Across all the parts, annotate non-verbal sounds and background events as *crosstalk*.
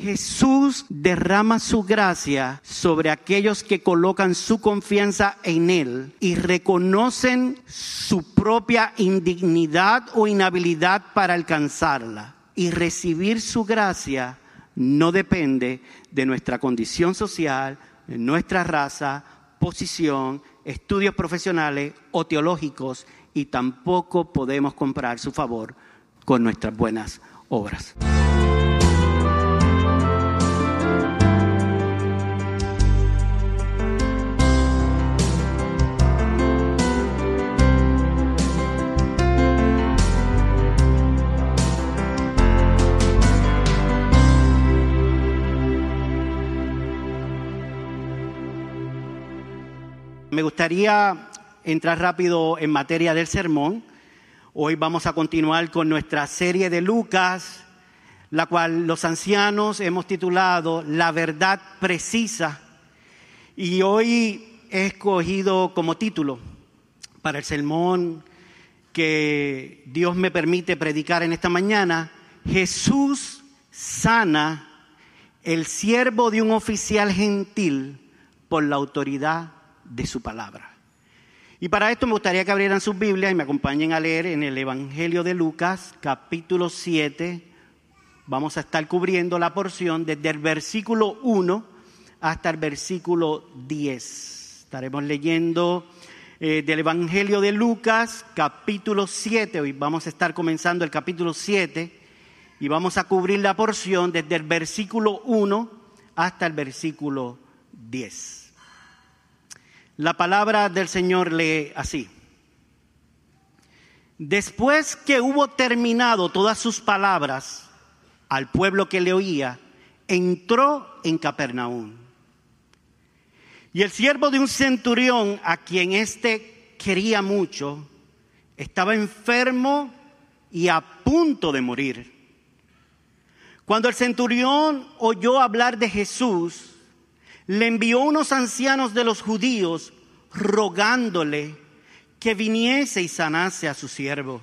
Jesús derrama su gracia sobre aquellos que colocan su confianza en Él y reconocen su propia indignidad o inhabilidad para alcanzarla. Y recibir su gracia no depende de nuestra condición social, de nuestra raza, posición, estudios profesionales o teológicos y tampoco podemos comprar su favor con nuestras buenas obras. Me gustaría entrar rápido en materia del sermón. Hoy vamos a continuar con nuestra serie de Lucas, la cual los ancianos hemos titulado La verdad precisa. Y hoy he escogido como título para el sermón que Dios me permite predicar en esta mañana, Jesús sana el siervo de un oficial gentil por la autoridad de su palabra. Y para esto me gustaría que abrieran sus Biblias y me acompañen a leer en el Evangelio de Lucas, capítulo 7. Vamos a estar cubriendo la porción desde el versículo 1 hasta el versículo 10. Estaremos leyendo eh, del Evangelio de Lucas, capítulo 7. Hoy vamos a estar comenzando el capítulo 7 y vamos a cubrir la porción desde el versículo 1 hasta el versículo 10. La palabra del Señor lee así. Después que hubo terminado todas sus palabras al pueblo que le oía, entró en Capernaum. Y el siervo de un centurión, a quien éste quería mucho, estaba enfermo y a punto de morir. Cuando el centurión oyó hablar de Jesús, le envió unos ancianos de los judíos rogándole que viniese y sanase a su siervo.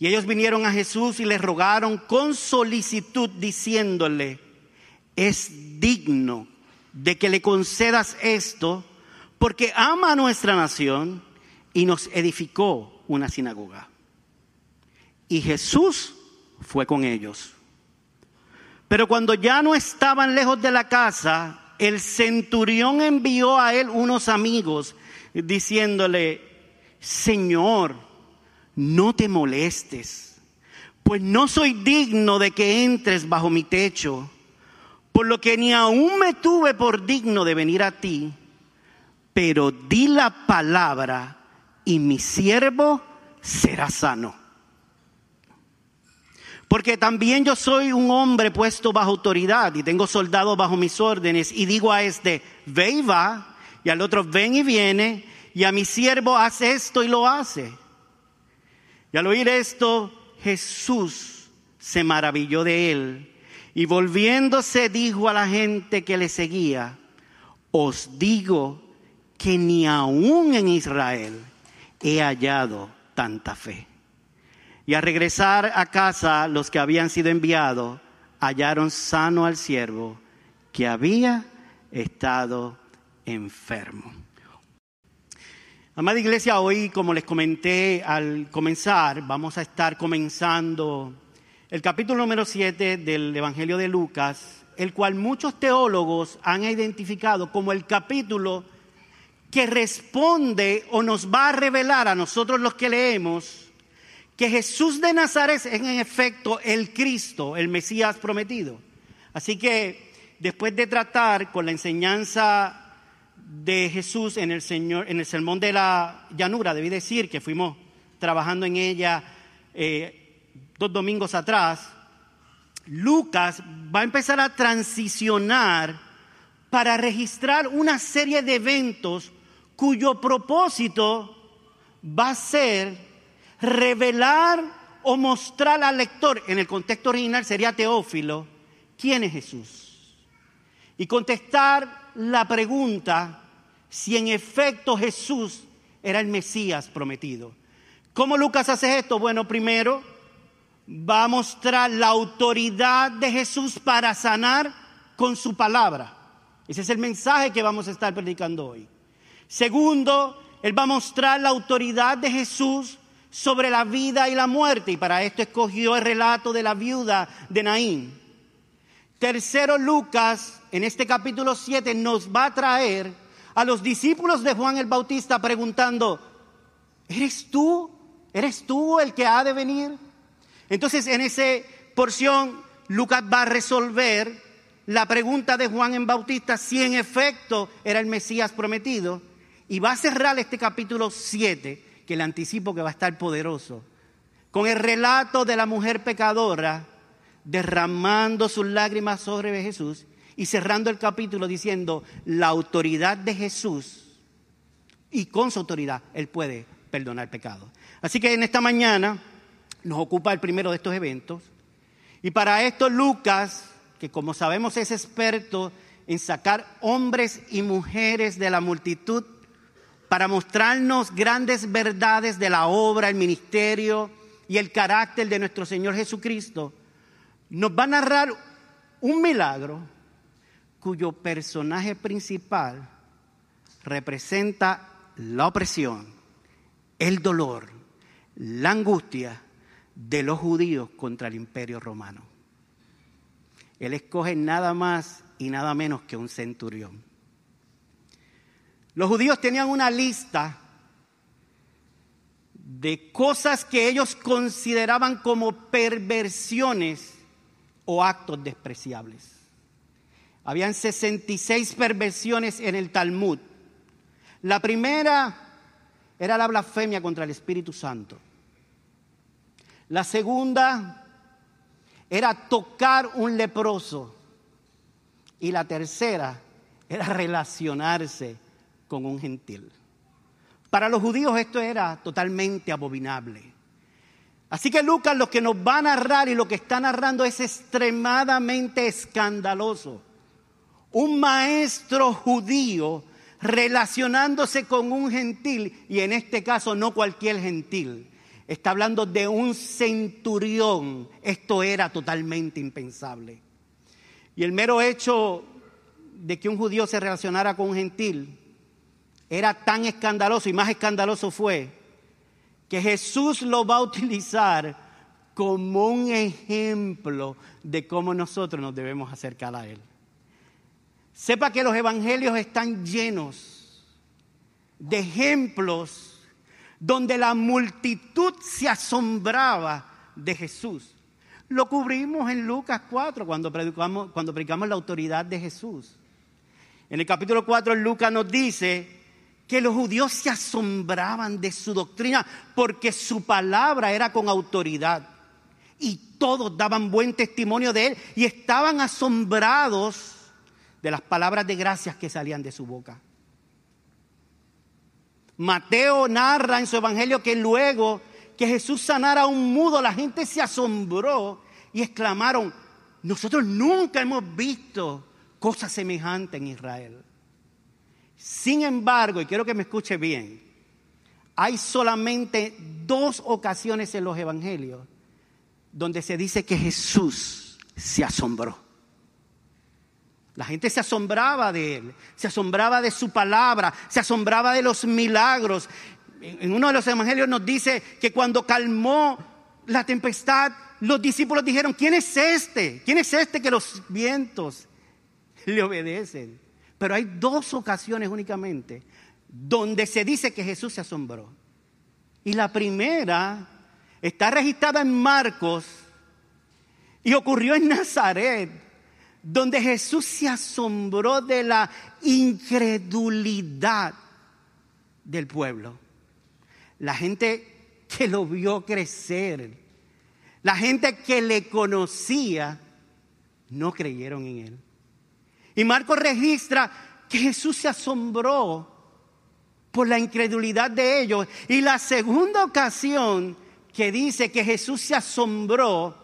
Y ellos vinieron a Jesús y le rogaron con solicitud diciéndole, es digno de que le concedas esto porque ama a nuestra nación y nos edificó una sinagoga. Y Jesús fue con ellos. Pero cuando ya no estaban lejos de la casa, el centurión envió a él unos amigos diciéndole, Señor, no te molestes, pues no soy digno de que entres bajo mi techo, por lo que ni aún me tuve por digno de venir a ti, pero di la palabra y mi siervo será sano. Porque también yo soy un hombre puesto bajo autoridad y tengo soldados bajo mis órdenes y digo a este, ve y va, y al otro, ven y viene, y a mi siervo hace esto y lo hace. Y al oír esto, Jesús se maravilló de él y volviéndose dijo a la gente que le seguía, os digo que ni aún en Israel he hallado tanta fe. Y al regresar a casa los que habían sido enviados hallaron sano al siervo que había estado enfermo. Amada iglesia, hoy como les comenté al comenzar, vamos a estar comenzando el capítulo número 7 del Evangelio de Lucas, el cual muchos teólogos han identificado como el capítulo que responde o nos va a revelar a nosotros los que leemos que Jesús de Nazaret es en efecto el Cristo, el Mesías prometido. Así que después de tratar con la enseñanza de Jesús en el, Señor, en el sermón de la llanura, debí decir que fuimos trabajando en ella eh, dos domingos atrás, Lucas va a empezar a transicionar para registrar una serie de eventos cuyo propósito va a ser revelar o mostrar al lector, en el contexto original sería Teófilo, quién es Jesús. Y contestar la pregunta si en efecto Jesús era el Mesías prometido. ¿Cómo Lucas hace esto? Bueno, primero va a mostrar la autoridad de Jesús para sanar con su palabra. Ese es el mensaje que vamos a estar predicando hoy. Segundo, Él va a mostrar la autoridad de Jesús sobre la vida y la muerte. Y para esto escogió el relato de la viuda de Naín. Tercero, Lucas, en este capítulo 7, nos va a traer a los discípulos de Juan el Bautista preguntando, ¿eres tú? ¿Eres tú el que ha de venir? Entonces, en esa porción, Lucas va a resolver la pregunta de Juan el Bautista si en efecto era el Mesías prometido. Y va a cerrar este capítulo 7, que le anticipo que va a estar poderoso, con el relato de la mujer pecadora derramando sus lágrimas sobre Jesús y cerrando el capítulo diciendo, la autoridad de Jesús y con su autoridad Él puede perdonar pecado. Así que en esta mañana nos ocupa el primero de estos eventos y para esto Lucas, que como sabemos es experto en sacar hombres y mujeres de la multitud para mostrarnos grandes verdades de la obra, el ministerio y el carácter de nuestro Señor Jesucristo, nos va a narrar un milagro cuyo personaje principal representa la opresión, el dolor, la angustia de los judíos contra el imperio romano. Él escoge nada más y nada menos que un centurión. Los judíos tenían una lista de cosas que ellos consideraban como perversiones o actos despreciables. Habían 66 perversiones en el Talmud. La primera era la blasfemia contra el Espíritu Santo. La segunda era tocar un leproso. Y la tercera era relacionarse con un gentil. Para los judíos esto era totalmente abominable. Así que Lucas lo que nos va a narrar y lo que está narrando es extremadamente escandaloso. Un maestro judío relacionándose con un gentil, y en este caso no cualquier gentil, está hablando de un centurión. Esto era totalmente impensable. Y el mero hecho de que un judío se relacionara con un gentil era tan escandaloso y más escandaloso fue que Jesús lo va a utilizar como un ejemplo de cómo nosotros nos debemos acercar a Él. Sepa que los evangelios están llenos de ejemplos donde la multitud se asombraba de Jesús. Lo cubrimos en Lucas 4 cuando predicamos, la autoridad de Jesús. En el capítulo 4 Lucas nos dice que los judíos se asombraban de su doctrina porque su palabra era con autoridad. Y todos daban buen testimonio de él y estaban asombrados de las palabras de gracias que salían de su boca. Mateo narra en su evangelio que luego que Jesús sanara a un mudo, la gente se asombró y exclamaron, nosotros nunca hemos visto cosa semejante en Israel. Sin embargo, y quiero que me escuche bien, hay solamente dos ocasiones en los evangelios donde se dice que Jesús se asombró. La gente se asombraba de él, se asombraba de su palabra, se asombraba de los milagros. En uno de los evangelios nos dice que cuando calmó la tempestad, los discípulos dijeron, ¿quién es este? ¿Quién es este que los vientos le obedecen? Pero hay dos ocasiones únicamente donde se dice que Jesús se asombró. Y la primera está registrada en Marcos y ocurrió en Nazaret, donde Jesús se asombró de la incredulidad del pueblo. La gente que lo vio crecer, la gente que le conocía, no creyeron en él. Y Marcos registra que Jesús se asombró por la incredulidad de ellos. Y la segunda ocasión que dice que Jesús se asombró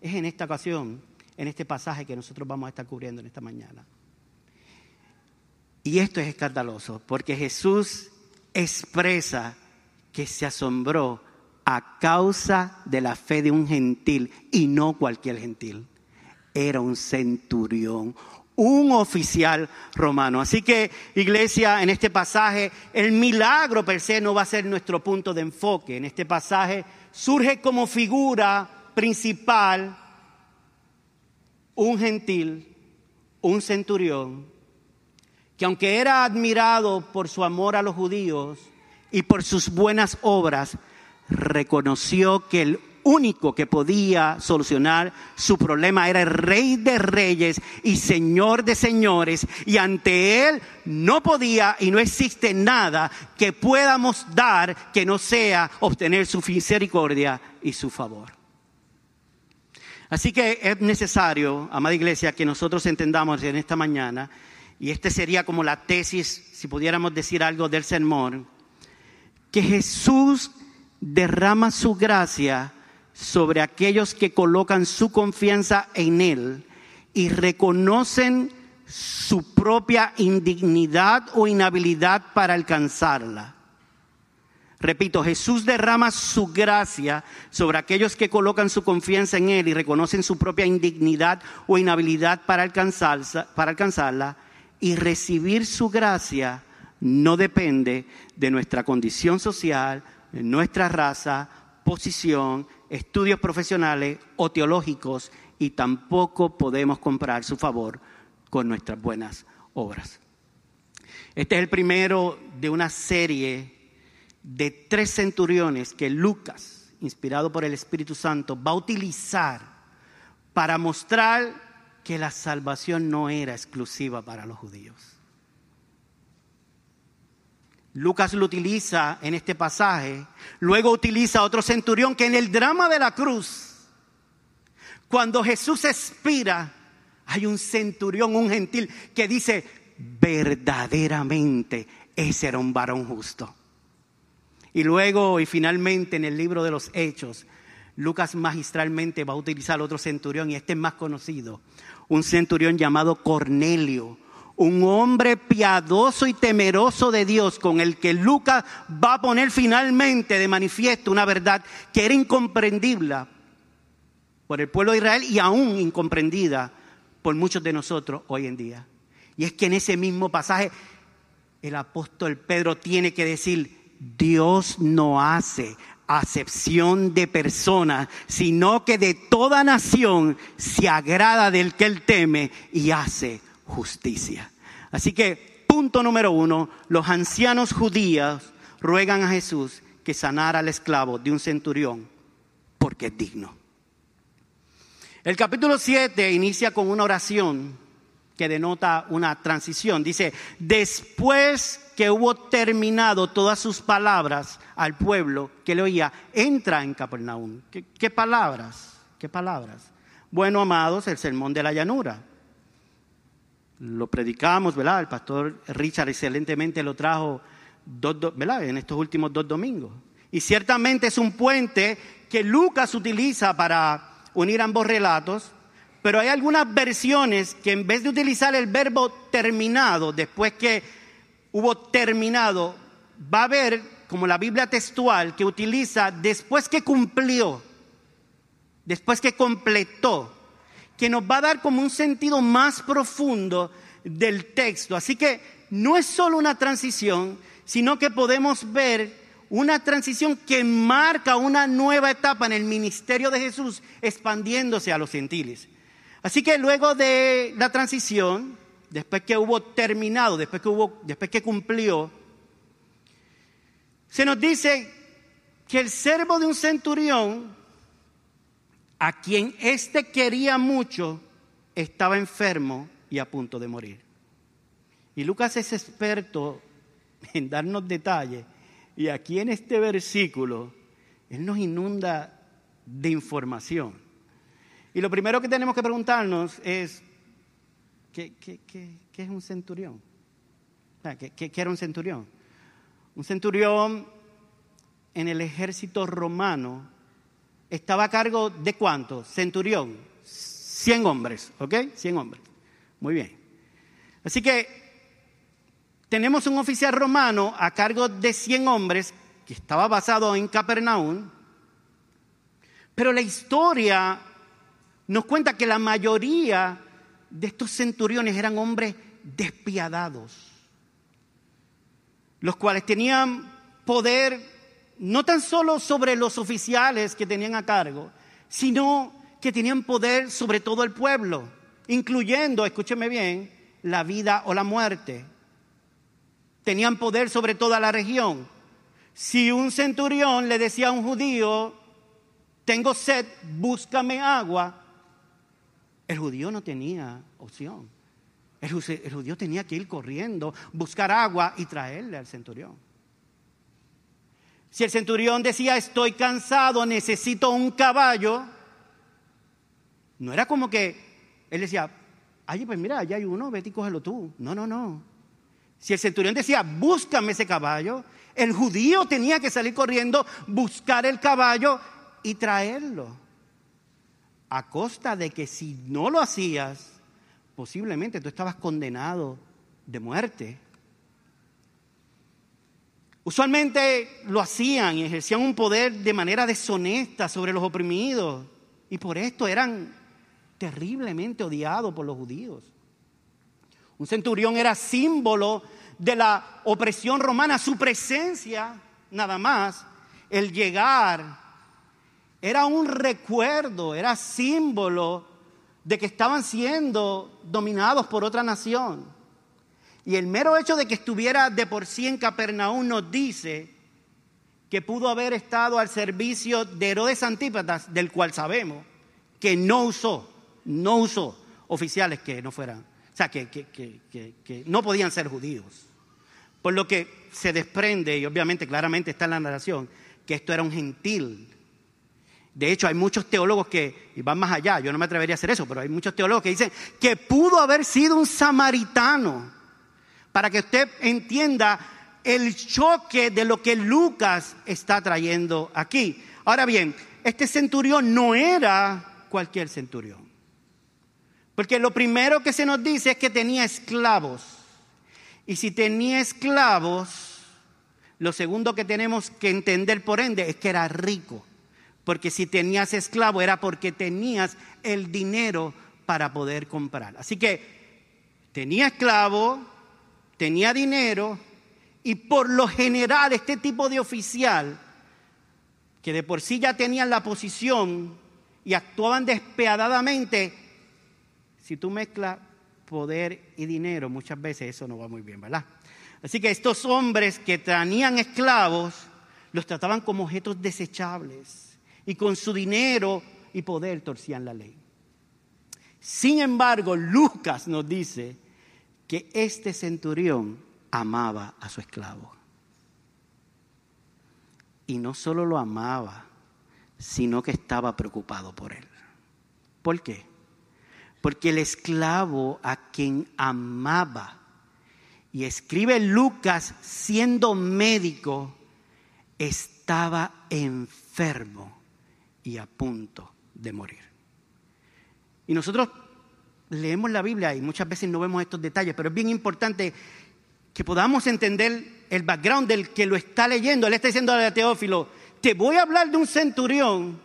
es en esta ocasión, en este pasaje que nosotros vamos a estar cubriendo en esta mañana. Y esto es escandaloso, porque Jesús expresa que se asombró a causa de la fe de un gentil y no cualquier gentil. Era un centurión, un oficial romano. Así que, iglesia, en este pasaje, el milagro per se no va a ser nuestro punto de enfoque. En este pasaje surge como figura principal un gentil, un centurión, que aunque era admirado por su amor a los judíos y por sus buenas obras, reconoció que el único que podía solucionar su problema era el rey de reyes y señor de señores y ante él no podía y no existe nada que podamos dar que no sea obtener su misericordia y su favor. Así que es necesario, amada iglesia, que nosotros entendamos en esta mañana, y este sería como la tesis, si pudiéramos decir algo del sermón, que Jesús derrama su gracia sobre aquellos que colocan su confianza en Él y reconocen su propia indignidad o inhabilidad para alcanzarla. Repito, Jesús derrama su gracia sobre aquellos que colocan su confianza en Él y reconocen su propia indignidad o inhabilidad para, para alcanzarla. Y recibir su gracia no depende de nuestra condición social, de nuestra raza, posición, estudios profesionales o teológicos y tampoco podemos comprar su favor con nuestras buenas obras. Este es el primero de una serie de tres centuriones que Lucas, inspirado por el Espíritu Santo, va a utilizar para mostrar que la salvación no era exclusiva para los judíos. Lucas lo utiliza en este pasaje, luego utiliza otro centurión que en el drama de la cruz, cuando Jesús expira, hay un centurión, un gentil, que dice, verdaderamente ese era un varón justo. Y luego y finalmente en el libro de los Hechos, Lucas magistralmente va a utilizar otro centurión y este es más conocido, un centurión llamado Cornelio un hombre piadoso y temeroso de Dios con el que Lucas va a poner finalmente de manifiesto una verdad que era incomprendible por el pueblo de Israel y aún incomprendida por muchos de nosotros hoy en día. Y es que en ese mismo pasaje el apóstol Pedro tiene que decir, Dios no hace acepción de personas, sino que de toda nación se agrada del que él teme y hace justicia. Así que, punto número uno, los ancianos judíos ruegan a Jesús que sanara al esclavo de un centurión porque es digno. El capítulo 7 inicia con una oración que denota una transición. Dice, después que hubo terminado todas sus palabras al pueblo que le oía, entra en Capernaum. ¿Qué, qué palabras? ¿Qué palabras? Bueno, amados, el sermón de la llanura lo predicamos, ¿verdad? El pastor Richard excelentemente lo trajo ¿verdad? en estos últimos dos domingos. Y ciertamente es un puente que Lucas utiliza para unir ambos relatos, pero hay algunas versiones que en vez de utilizar el verbo terminado, después que hubo terminado, va a haber, como la Biblia textual, que utiliza después que cumplió, después que completó que nos va a dar como un sentido más profundo del texto. Así que no es solo una transición, sino que podemos ver una transición que marca una nueva etapa en el ministerio de Jesús expandiéndose a los gentiles. Así que luego de la transición, después que hubo terminado, después que hubo, después que cumplió, se nos dice que el servo de un centurión a quien éste quería mucho, estaba enfermo y a punto de morir. Y Lucas es experto en darnos detalles. Y aquí en este versículo, Él nos inunda de información. Y lo primero que tenemos que preguntarnos es, ¿qué, es un centurión? ¿Qué, ¿Qué era un centurión? Un centurión en el ejército romano estaba a cargo de cuánto? Centurión. 100 hombres, ¿ok? 100 hombres. Muy bien. Así que tenemos un oficial romano a cargo de 100 hombres que estaba basado en Capernaum Pero la historia nos cuenta que la mayoría de estos centuriones eran hombres despiadados, los cuales tenían poder no tan solo sobre los oficiales que tenían a cargo, sino que tenían poder sobre todo el pueblo, incluyendo, escúcheme bien, la vida o la muerte. Tenían poder sobre toda la región. Si un centurión le decía a un judío, tengo sed, búscame agua, el judío no tenía opción. El, judío tenía que ir corriendo, buscar agua y traerle al centurión. Si el centurión decía, estoy cansado, necesito un caballo, no era como que él decía, ay, pues mira, allá hay uno, vete y cógelo tú. No, no, no. Si el centurión decía, búscame ese caballo, el judío tenía que salir corriendo, buscar el caballo y traerlo a costa de que si no lo hacías, posiblemente tú estabas condenado de muerte. Usualmente lo hacían y ejercían un poder de manera deshonesta sobre los oprimidos y por esto eran terriblemente odiados por los judíos. Un centurión era símbolo de la opresión romana, su presencia nada más, el llegar era un recuerdo, era símbolo de que estaban siendo dominados por otra nación. Y el mero hecho de que estuviera de por sí en Capernaum nos dice que pudo haber estado al servicio de Herodes Antípatas, del cual sabemos que no usó, no usó oficiales que no fueran, o sea, que, que no podían ser judíos. Por lo que se desprende, y obviamente claramente está en la narración, que esto era un gentil de hecho, hay muchos teólogos que van más allá, yo no me atrevería a hacer eso, pero hay muchos teólogos que dicen que pudo haber sido un samaritano, para que usted entienda el choque de lo que Lucas está trayendo aquí. Ahora bien, este centurión no era cualquier centurión, porque lo primero que se nos dice es que tenía esclavos, y si tenía esclavos, lo segundo que tenemos que entender por ende es que era rico. Porque si tenías esclavo era porque tenías el dinero para poder comprar. Así que tenía esclavo, tenía dinero y por lo general este tipo de oficial, que de por sí ya tenían la posición y actuaban despiadadamente, si tú mezclas poder y dinero, muchas veces eso no va muy bien, ¿verdad? Así que estos hombres que tenían esclavos los trataban como objetos desechables y con su dinero y poder torcían la ley. Sin embargo, Lucas nos dice que este centurión amaba a su esclavo. Y no solo lo amaba, sino que estaba preocupado por él. ¿Por qué? Porque el esclavo a quien amaba, y escribe Lucas siendo médico, estaba enfermo y a punto de morir. Y nosotros leemos la Biblia y muchas veces no vemos estos detalles, pero es bien importante que podamos entender el background del que lo está leyendo. Él está diciendo a Teófilo, te voy a hablar de un centurión,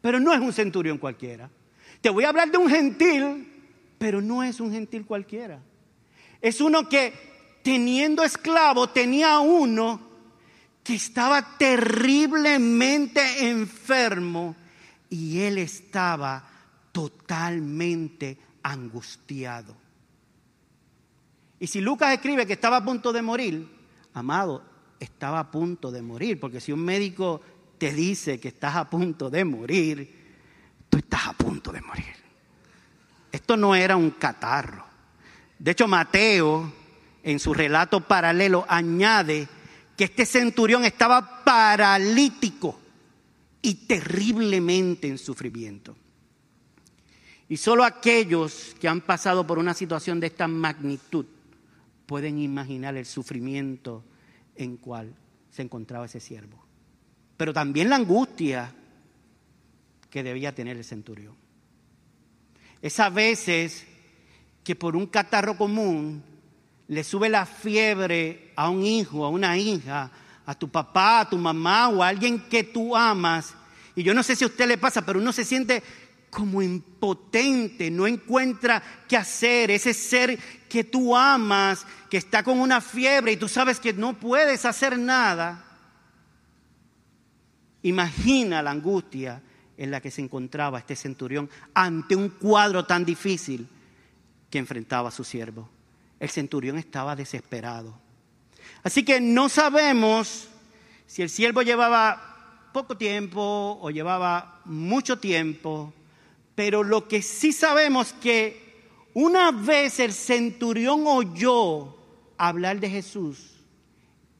pero no es un centurión cualquiera. Te voy a hablar de un gentil, pero no es un gentil cualquiera. Es uno que teniendo esclavo tenía uno que estaba terriblemente enfermo y él estaba totalmente angustiado. Y si Lucas escribe que estaba a punto de morir, amado, estaba a punto de morir, porque si un médico te dice que estás a punto de morir, tú estás a punto de morir. Esto no era un catarro. De hecho, Mateo, en su relato paralelo, añade que este centurión estaba paralítico y terriblemente en sufrimiento. Y solo aquellos que han pasado por una situación de esta magnitud pueden imaginar el sufrimiento en cual se encontraba ese siervo. Pero también la angustia que debía tener el centurión. Es a veces que por un catarro común le sube la fiebre a un hijo, a una hija, a tu papá, a tu mamá o a alguien que tú amas Y yo no sé si a usted le pasa, pero uno se siente como impotente, no encuentra qué hacer. Ese ser que tú amas, que está con una fiebre y tú sabes que no puedes hacer nada. Imagina la angustia en la que se encontraba este centurión ante un cuadro tan difícil que enfrentaba a su siervo. El centurión estaba desesperado. Así que no sabemos si el siervo llevaba poco tiempo o llevaba mucho tiempo, pero lo que sí sabemos que una vez el centurión oyó hablar de Jesús,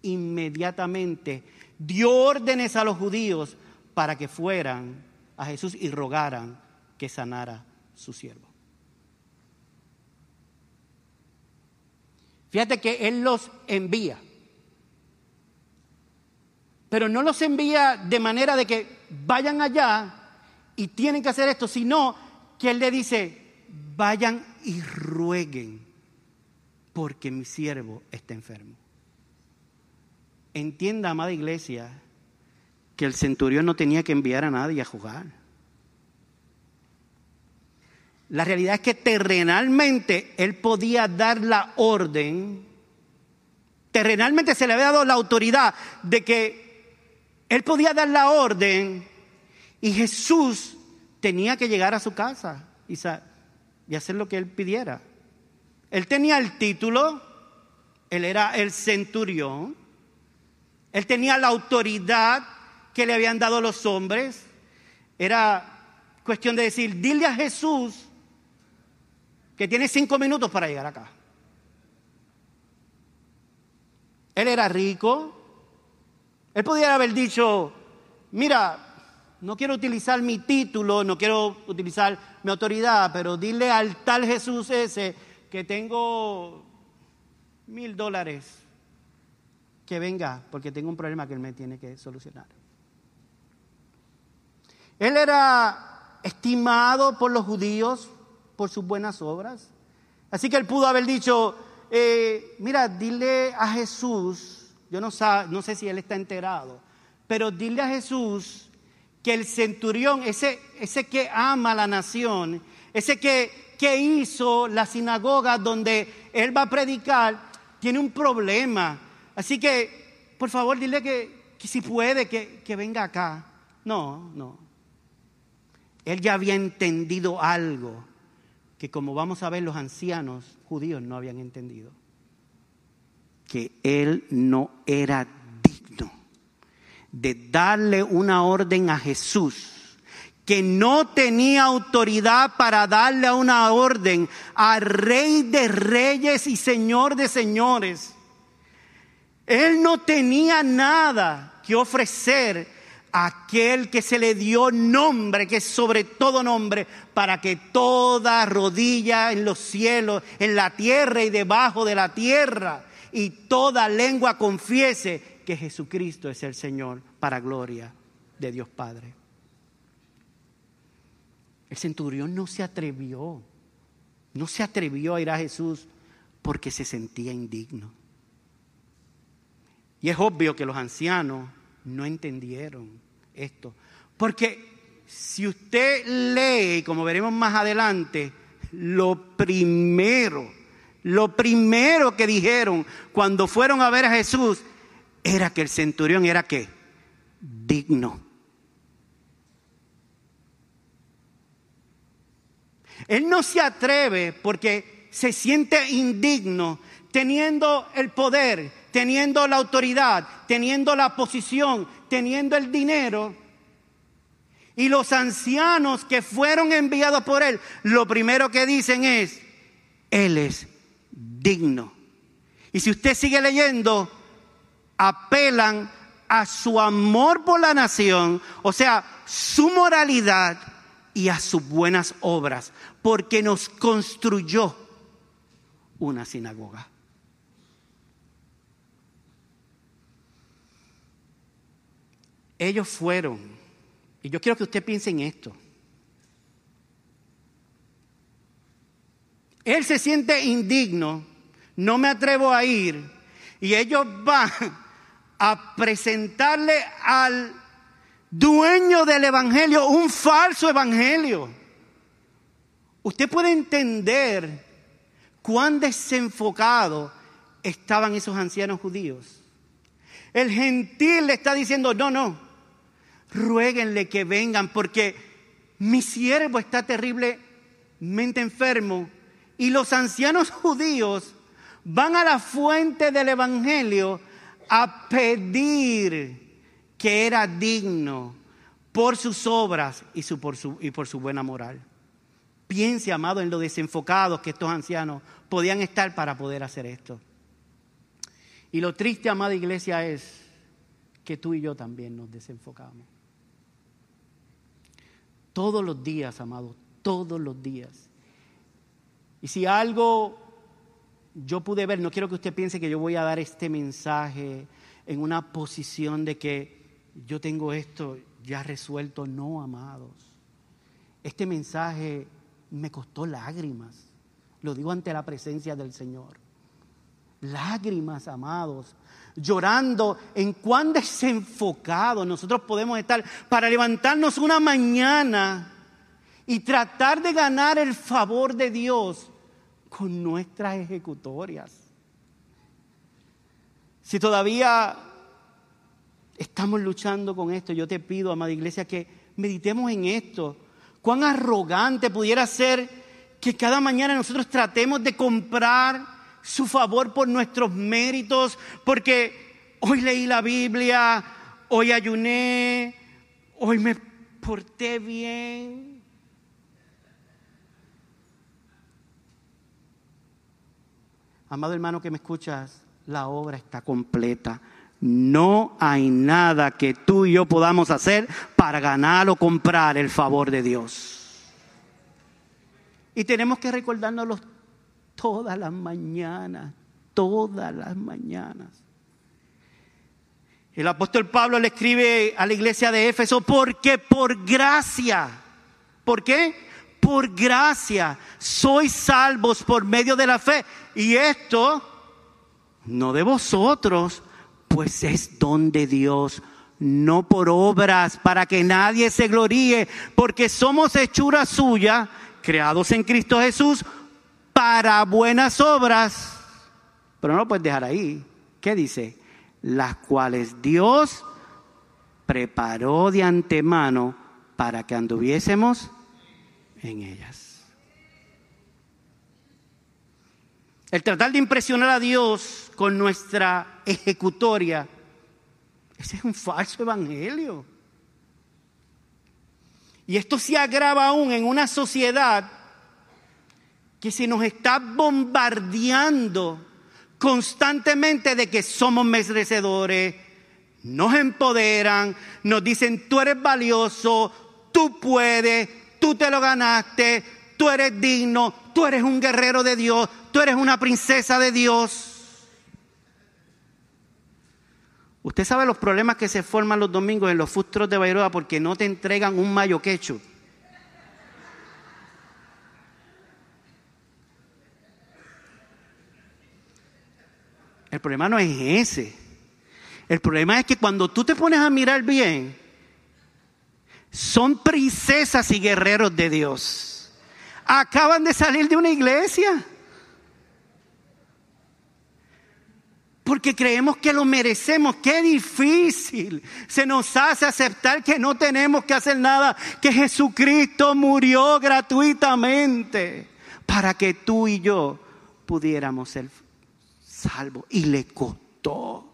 inmediatamente dio órdenes a los judíos para que fueran a Jesús y rogaran que sanara su siervo. Fíjate que Él los envía pero no los envía de manera de que vayan allá y tienen que hacer esto, sino que Él le dice, vayan y rueguen porque mi siervo está enfermo. Entienda, amada iglesia, que el centurión no tenía que enviar a nadie a jugar. La realidad es que terrenalmente él podía dar la orden, terrenalmente se le había dado la autoridad de que él podía dar la orden y Jesús tenía que llegar a su casa y, hacer lo que él pidiera. Él tenía el título, él era el centurión, él tenía la autoridad que le habían dado los hombres. Era cuestión de decir, dile a Jesús que tiene cinco minutos para llegar acá. Él era rico, él podría haber dicho, mira, no quiero utilizar mi título, no quiero utilizar mi autoridad, pero dile al tal Jesús ese que tengo mil dólares, que venga, porque tengo un problema que él me tiene que solucionar. Él era estimado por los judíos por sus buenas obras. Así que él pudo haber dicho, eh, mira, dile a Jesús yo no, no sé si él está enterado, pero dile a Jesús que el centurión, ese, ese que ama la nación, ese que, que hizo la sinagoga donde él va a predicar, tiene un problema. Así que, por favor, dile que, si puede, que, que venga acá. No, no. Él ya había entendido algo que como vamos a ver los ancianos judíos no habían entendido que él no era de darle una orden a Jesús, que no tenía autoridad para darle una orden al rey de reyes y señor de señores. Él no tenía nada que ofrecer a aquel que se le dio nombre, que es sobre todo nombre, para que toda rodilla en los cielos, en la tierra y debajo de la tierra, y toda lengua confiese que Jesucristo es el Señor para gloria de Dios Padre. El centurión no se atrevió, no se atrevió a ir a Jesús porque se sentía indigno. Y es obvio que los ancianos no entendieron esto. Porque si usted lee, como veremos más adelante, lo primero lo primero que dijeron cuando fueron a ver a Jesús era que el centurión era qué? Digno. Él no se atreve porque se siente indigno teniendo el poder, teniendo la autoridad, teniendo la posición, teniendo el dinero. Y los ancianos que fueron enviados por él, lo primero que dicen es, Él es digno. Y si usted sigue leyendo, apelan a su amor por la nación, o sea, su moralidad y a sus buenas obras, porque nos construyó una sinagoga. Ellos fueron, y yo quiero que usted piense en esto, él se siente indigno no me atrevo a ir. Y ellos *laughs* van a presentarle al dueño del Evangelio, un falso Evangelio. Usted puede entender cuán desenfocado estaban esos ancianos judíos. El gentil le está diciendo, no, no, ruéguenle que vengan porque mi siervo está terriblemente enfermo. Y los ancianos judíos van a la fuente del Evangelio a pedir que era digno por sus obras y, por, su, por su buena moral. Piense, amado, en lo desenfocados que estos ancianos podían estar para poder hacer esto. Y lo triste, amada iglesia, es que tú y yo también nos desenfocamos. Todos los días, amado, todos los días. Y si algo yo pude ver, no quiero que usted piense que yo voy a dar este mensaje en una posición de que yo tengo esto ya resuelto. No, amados. Este mensaje me costó lágrimas. Lo digo ante la presencia del Señor. Lágrimas, amados, llorando en cuán desenfocados nosotros podemos estar para levantarnos una mañana y tratar de ganar el favor de Dios con nuestras ejecutorias. Si todavía estamos luchando con esto, yo te pido, amada iglesia, que meditemos en esto. Cuán arrogante pudiera ser que cada mañana nosotros tratemos de comprar su favor por nuestros méritos, porque hoy leí la Biblia, hoy ayuné, hoy me porté bien. Amado hermano que me escuchas, la obra está completa. No hay nada que tú y yo podamos hacer para ganar o comprar el favor de Dios. Y tenemos que recordárnoslo todas las mañanas, todas las mañanas. El apóstol Pablo le escribe a la iglesia de Éfeso, porque por gracia, ¿por qué? Por gracia sois salvos por medio de la fe. Y esto no de vosotros, pues es don de Dios, no por obras, para que nadie se gloríe, porque somos hechura suya, creados en Cristo Jesús para buenas obras. Pero no lo puedes dejar ahí. ¿Qué dice? Las cuales Dios preparó de antemano para que anduviésemos en ellas. El tratar de impresionar a Dios con nuestra ejecutoria, ese es un falso evangelio. Y esto se agrava aún en una sociedad que se nos está bombardeando constantemente de que somos merecedores, nos empoderan, nos dicen tú eres valioso, tú puedes, tú te lo ganaste, tú eres digno, tú eres un guerrero de Dios, tú eres una princesa de Dios. Usted sabe los problemas que se forman los domingos en los fustros de Bairoa porque no te entregan un mayo quecho. El problema no es ese. El problema es que cuando tú te pones a mirar bien, son princesas y guerreros de Dios. Acaban de salir de una iglesia. porque creemos que lo merecemos. Qué difícil se nos hace aceptar que no tenemos que hacer nada, que Jesucristo murió gratuitamente para que tú y yo pudiéramos ser salvos. Y le costó,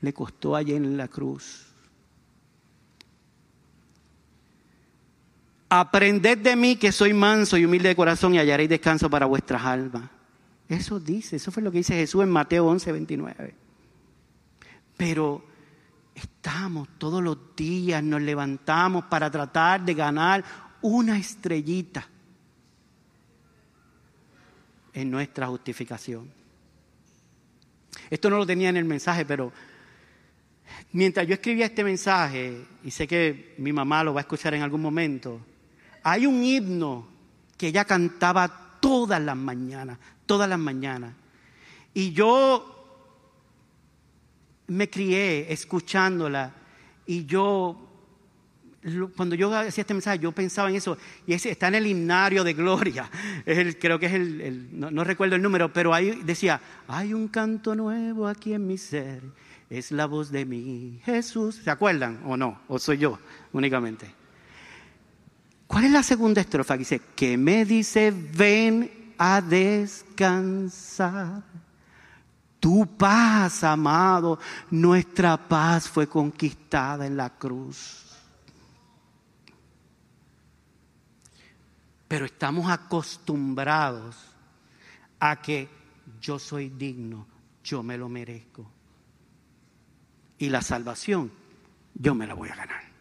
le costó allí en la cruz. Aprended de mí que soy manso y humilde de corazón y hallaréis descanso para vuestras almas. Eso dice, eso fue lo que dice Jesús en Mateo 11, 29. Pero estamos todos los días, nos levantamos para tratar de ganar una estrellita en nuestra justificación. Esto no lo tenía en el mensaje, pero mientras yo escribía este mensaje, y sé que mi mamá lo va a escuchar en algún momento, hay un himno que ella cantaba todas las mañanas, todas las mañanas. Y yo me crié escuchándola y yo, cuando yo hacía este mensaje, yo pensaba en eso, y ese está en el himnario de gloria, *laughs* creo que es el, no, recuerdo el número, pero ahí decía, hay un canto nuevo aquí en mi ser, es la voz de mi Jesús, ¿se acuerdan o no? ¿O soy yo únicamente? ¿Cuál es la segunda estrofa? Dice, que me dice, ven a descansar. Tu paz, amado, nuestra paz fue conquistada en la cruz. Pero estamos acostumbrados a que yo soy digno, yo me lo merezco. Y la salvación, yo me la voy a ganar.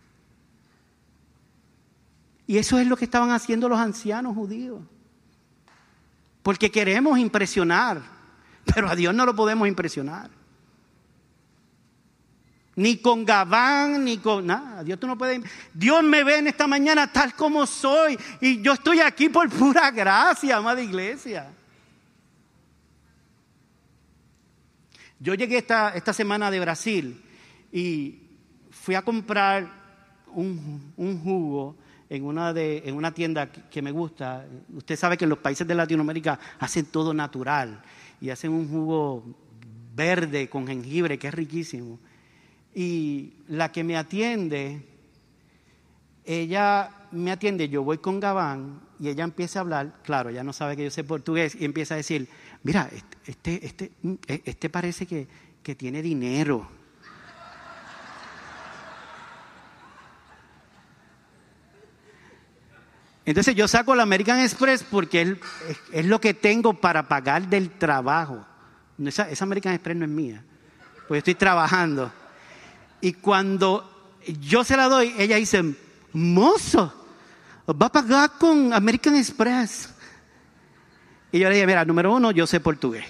Y eso es lo que estaban haciendo los ancianos judíos. Porque queremos impresionar pero a Dios no lo podemos impresionar. Ni con gabán, ni con nada. Dios tú no puedes. Dios me ve en esta mañana tal como soy. Y yo estoy aquí por pura gracia, amada iglesia. Yo llegué esta, esta semana de Brasil y fui a comprar un, un jugo en una, de, en una tienda que me gusta. Usted sabe que en los países de Latinoamérica hacen todo natural y hacen un jugo verde con jengibre que es riquísimo. Y la que me atiende, ella me atiende, yo voy con Gabán y ella empieza a hablar, claro, ella no sabe que yo sé portugués y empieza a decir, mira, este, este, este, este parece que, que tiene dinero. Entonces yo saco la American Express porque es, lo que tengo para pagar del trabajo. Esa, American Express no es mía, pues estoy trabajando. Y cuando yo se la doy, ella dice, mozo, va a pagar con American Express. Y yo le dije, mira, número uno, yo sé portugués.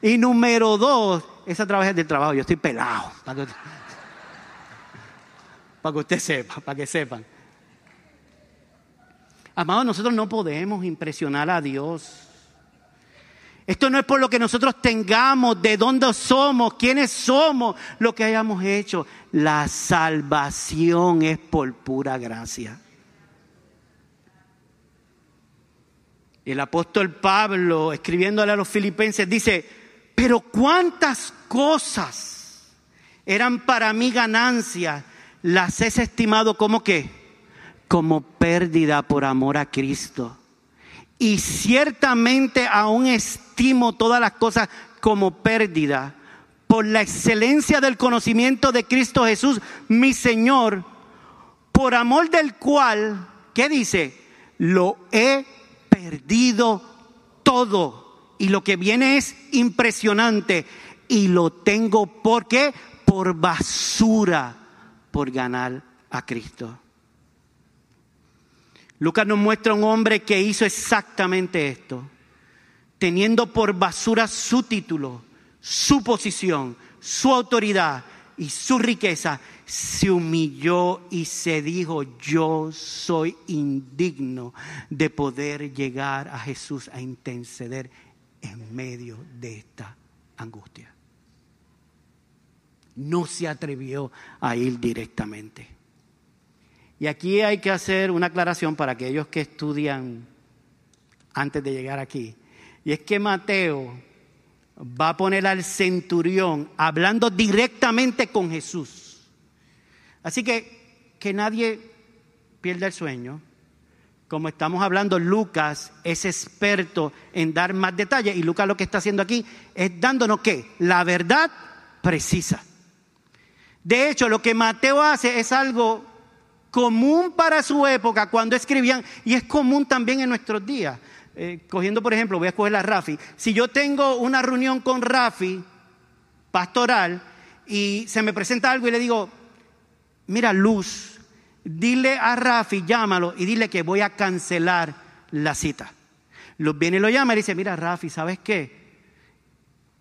Y número dos, esa trabaja del trabajo, yo estoy pelado. Para *laughs* que usted sepa, para que sepan. Amados, nosotros no podemos impresionar a Dios. Esto no es por lo que nosotros tengamos, de dónde somos, quiénes somos, lo que hayamos hecho. La salvación es por pura gracia. El apóstol Pablo, escribiéndole a los filipenses, dice, pero cuántas cosas eran para mí ganancias, las he estimado como que como pérdida por amor a Cristo. Y ciertamente aún estimo todas las cosas como pérdida por la excelencia del conocimiento de Cristo Jesús, mi Señor, por amor del cual, ¿qué dice? Lo he perdido todo. Y lo que viene es impresionante. Y lo tengo, ¿por qué? Por basura, por ganar a Cristo. Lucas nos muestra un hombre que hizo exactamente esto, teniendo por basura su título, su posición, su autoridad y su riqueza, se humilló y se dijo, yo soy indigno de poder llegar a Jesús a interceder en medio de esta angustia. No se atrevió a ir directamente. Y aquí hay que hacer una aclaración para aquellos que estudian antes de llegar aquí. Y es que Mateo va a poner al centurión hablando directamente con Jesús. Así que que nadie pierda el sueño. Como estamos hablando, Lucas es experto en dar más detalles y Lucas lo que está haciendo aquí es dándonos qué? La verdad precisa. De hecho, lo que Mateo hace es algo común para su época cuando escribían y es común también en nuestros días. Eh, cogiendo, por ejemplo, voy a escoger a Rafi. Si yo tengo una reunión con Rafi, pastoral, y se me presenta algo y le digo, mira, Luz, dile a Rafi, llámalo y dile que voy a cancelar la cita. Luz viene y lo llama y dice, mira, Rafi, ¿sabes qué?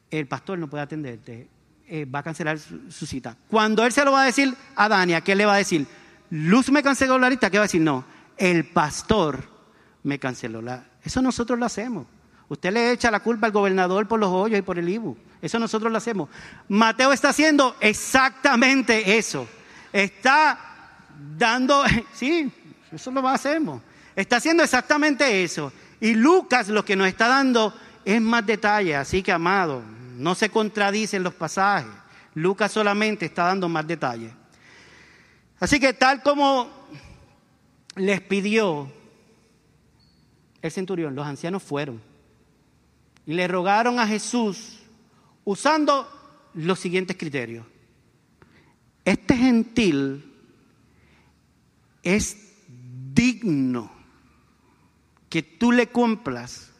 El pastor no puede atenderte, eh, va a cancelar su, su, cita. Cuando él se lo va a decir a Dania, ¿qué le va a decir? Luz me canceló la lista, ¿qué va a decir? No, el pastor me canceló la. Eso nosotros lo hacemos. Usted le echa la culpa al gobernador por los hoyos y por el IBU. Eso nosotros lo hacemos. Mateo está haciendo exactamente eso. está dando, *laughs* sí, eso lo hacemos. Está haciendo exactamente eso. Y Lucas lo que nos está dando es más detalle, así que amado, no se contradicen los pasajes. Lucas solamente está dando más detalle. Así que tal como les pidió el centurión, los ancianos fueron y le rogaron a Jesús usando los siguientes criterios. Este gentil es digno que tú le cumplas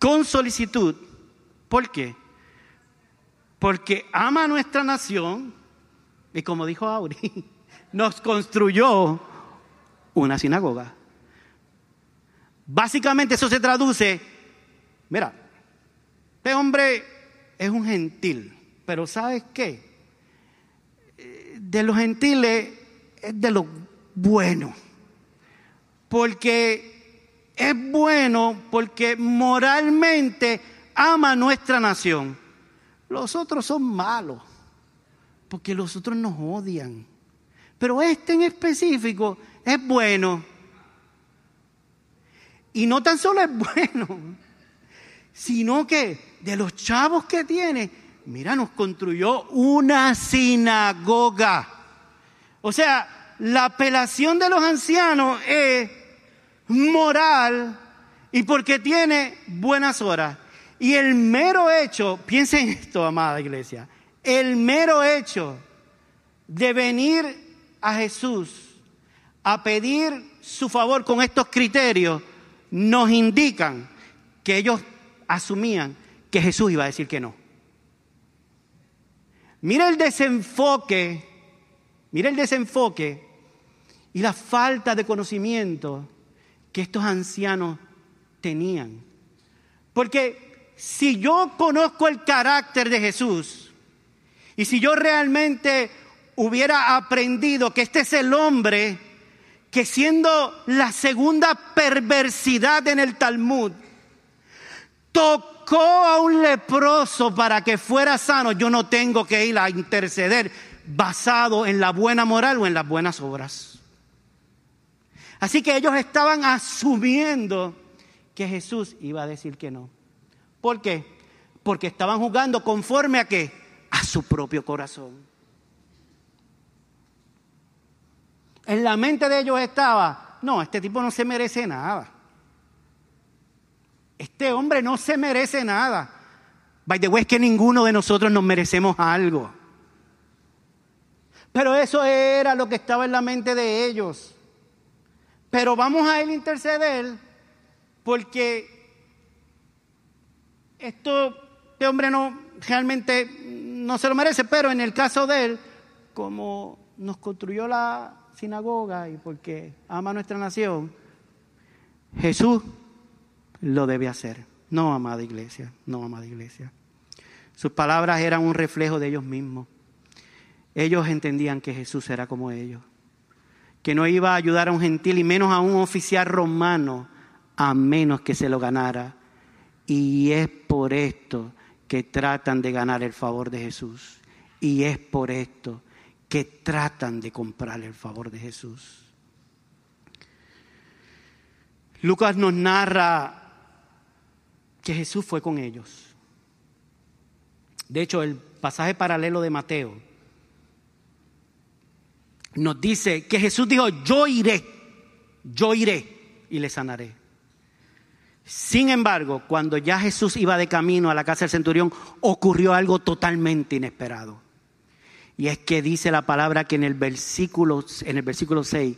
con solicitud. ¿Por qué? Porque ama a nuestra nación y como dijo Auri, *laughs* nos construyó una sinagoga. Básicamente eso se traduce, mira, este hombre es un gentil, pero ¿sabes qué? De los gentiles es de lo bueno, porque es bueno porque moralmente ama nuestra nación. Los otros son malos, porque los otros nos odian. Pero este en específico es bueno. Y no tan solo es *laughs* bueno, sino que de los chavos que tiene, mira, nos construyó una sinagoga. O sea, la apelación de los ancianos es moral y porque tiene buenas horas. Y el mero hecho, piensen esto, amada iglesia, el mero hecho de venir a Jesús a pedir su favor con estos criterios, nos indican que ellos asumían que Jesús iba a decir que no. Mira el desenfoque, mira el desenfoque y la falta de conocimiento que estos ancianos tenían. Porque si yo conozco el carácter de Jesús y si yo realmente hubiera aprendido que este es el hombre que siendo la segunda perversidad en el Talmud, tocó a un leproso para que fuera sano, yo no tengo que ir a interceder basado en la buena moral o en las buenas obras. Así que ellos estaban asumiendo que Jesús iba a decir que no. ¿Por qué? Porque estaban jugando conforme a qué? A su propio corazón. En la mente de ellos estaba, no, este tipo no se merece nada. Este hombre no se merece nada. By the way, es que ninguno de nosotros nos merecemos algo. Pero eso era lo que estaba en la mente de ellos. Pero vamos a él interceder porque esto, este hombre no realmente no se lo merece, pero en el caso de él, como nos construyó la sinagoga y porque ama nuestra nación, Jesús lo debe hacer. No, amada iglesia, no, amada iglesia. Sus palabras eran un reflejo de ellos mismos. Ellos entendían que Jesús era como ellos, que no iba a ayudar a un gentil y menos a un oficial romano, a menos que se lo ganara. Y es por esto que tratan de ganar el favor de Jesús. Y es por esto que tratan de comprar el favor de Jesús. Lucas nos narra que Jesús fue con ellos. De hecho, el pasaje paralelo de Mateo nos dice que Jesús dijo, yo iré, yo iré y le sanaré. Sin embargo, cuando ya Jesús iba de camino a la casa del centurión, ocurrió algo totalmente inesperado. Y es que dice la palabra que en el versículo, en el versículo 6,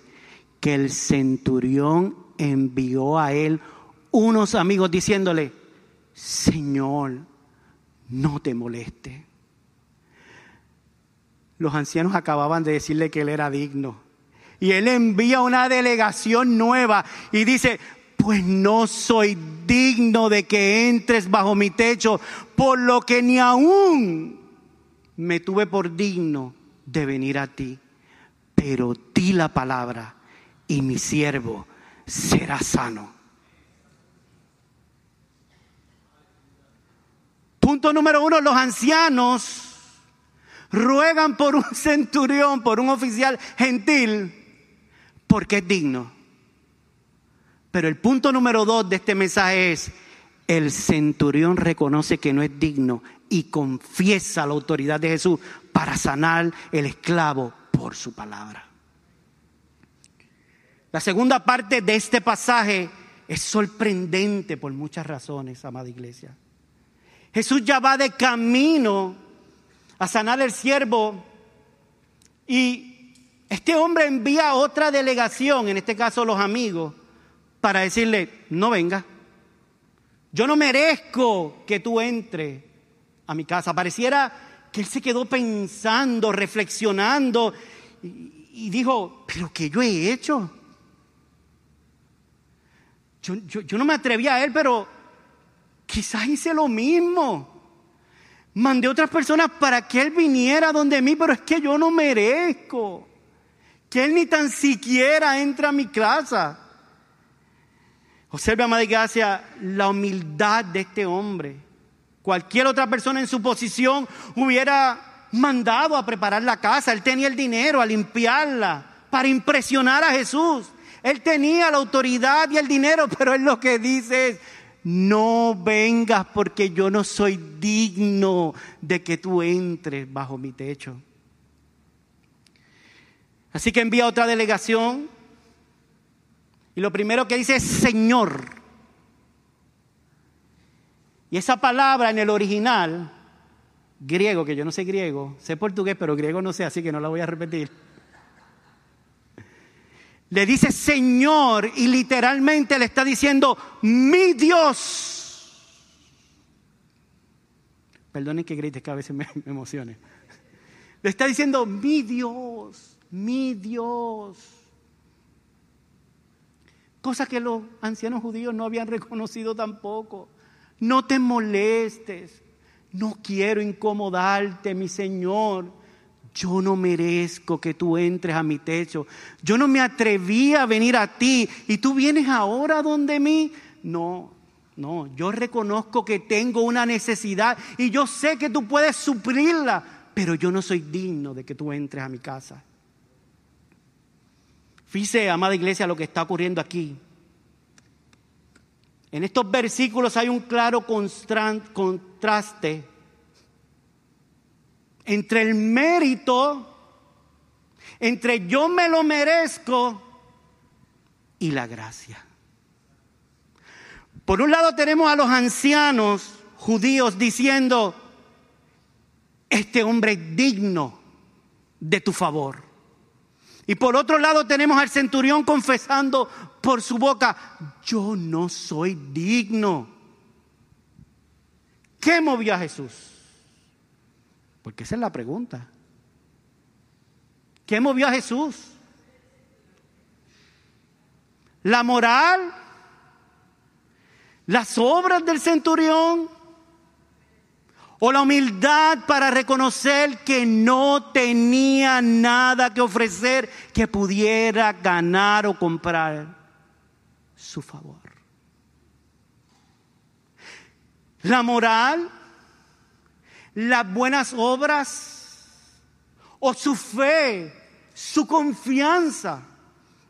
que el centurión envió a él unos amigos diciéndole, Señor, no te moleste. Los ancianos acababan de decirle que él era digno. Y él envía una delegación nueva y dice, pues no soy digno de que entres bajo mi techo, por lo que ni aún me tuve por digno de venir a ti, pero di la palabra y mi siervo será sano. Punto número uno, los ancianos ruegan por un *laughs* centurión, por un oficial gentil, porque es digno. Pero el punto número dos de este mensaje es, el centurión reconoce que no es digno y confiesa la autoridad de Jesús para sanar el esclavo por su palabra. La segunda parte de este pasaje es sorprendente por muchas razones, amada iglesia. Jesús ya va de camino a sanar el siervo y este hombre envía otra delegación, en este caso los amigos, para decirle, no venga, yo no merezco que tú entres a mi casa. Pareciera que él se quedó pensando, reflexionando y, dijo, pero ¿qué yo he hecho? Yo, no me atreví a él, pero quizás hice lo mismo. Mandé otras personas para que él viniera donde mí, pero es que yo no merezco que él ni tan siquiera entre a mi casa. Observe, amada gracia, la humildad de este hombre. Cualquier otra persona en su posición hubiera mandado a preparar la casa. Él tenía el dinero a limpiarla para impresionar a Jesús. Él tenía la autoridad y el dinero, pero él lo que dice es, no vengas porque yo no soy digno de que tú entres bajo mi techo. Así que envía otra delegación y lo primero que dice es Señor. Y esa palabra en el original, griego, que yo no sé griego, sé portugués, pero griego no sé, así que no la voy a repetir le dice Señor y literalmente le está diciendo, mi Dios. Perdonen que grite, que a veces me, me emocione. Le está diciendo, mi Dios, mi Dios. Cosa que los ancianos judíos no habían reconocido tampoco. No te molestes. No quiero incomodarte, mi Señor yo no merezco que tú entres a mi techo. Yo no me atreví a venir a ti y tú vienes ahora donde mí. No, no, yo reconozco que tengo una necesidad y yo sé que tú puedes suplirla, pero yo no soy digno de que tú entres a mi casa. Fíjese, amada iglesia, lo que está ocurriendo aquí. En estos versículos hay un claro contraste entre el mérito, entre yo me lo merezco y la gracia. Por un lado tenemos a los ancianos judíos diciendo, este hombre es digno de tu favor. Y por otro lado tenemos al centurión confesando por su boca, yo no soy digno. ¿Qué movió a Jesús? Porque esa es la pregunta. ¿Qué movió a Jesús? ¿La moral? ¿Las obras del centurión? ¿O la humildad para reconocer que no tenía nada que ofrecer que pudiera ganar o comprar su favor? La moral las buenas obras o su fe, su confianza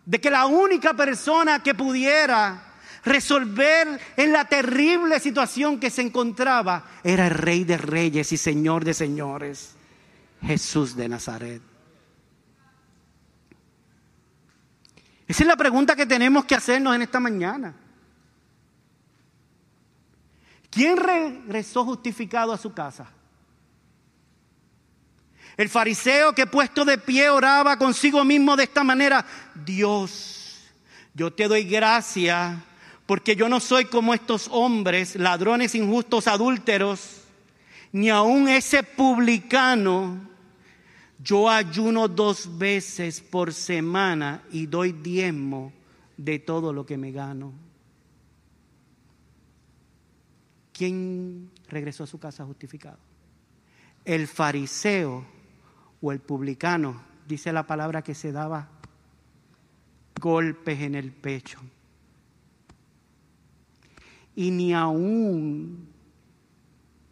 de que la única persona que pudiera resolver en la terrible situación que se encontraba era el Rey de Reyes y Señor de Señores, Jesús de Nazaret. Esa es la pregunta que tenemos que hacernos en esta mañana. ¿Quién regresó justificado a su casa? El fariseo que puesto de pie oraba consigo mismo de esta manera, Dios, yo te doy gracia porque yo no soy como estos hombres, ladrones injustos, adúlteros, ni aun ese publicano. Yo ayuno dos veces por semana y doy diezmo de todo lo que me gano. ¿Quién regresó a su casa justificado? El fariseo o el publicano, dice la palabra que se daba golpes en el pecho. Y ni aún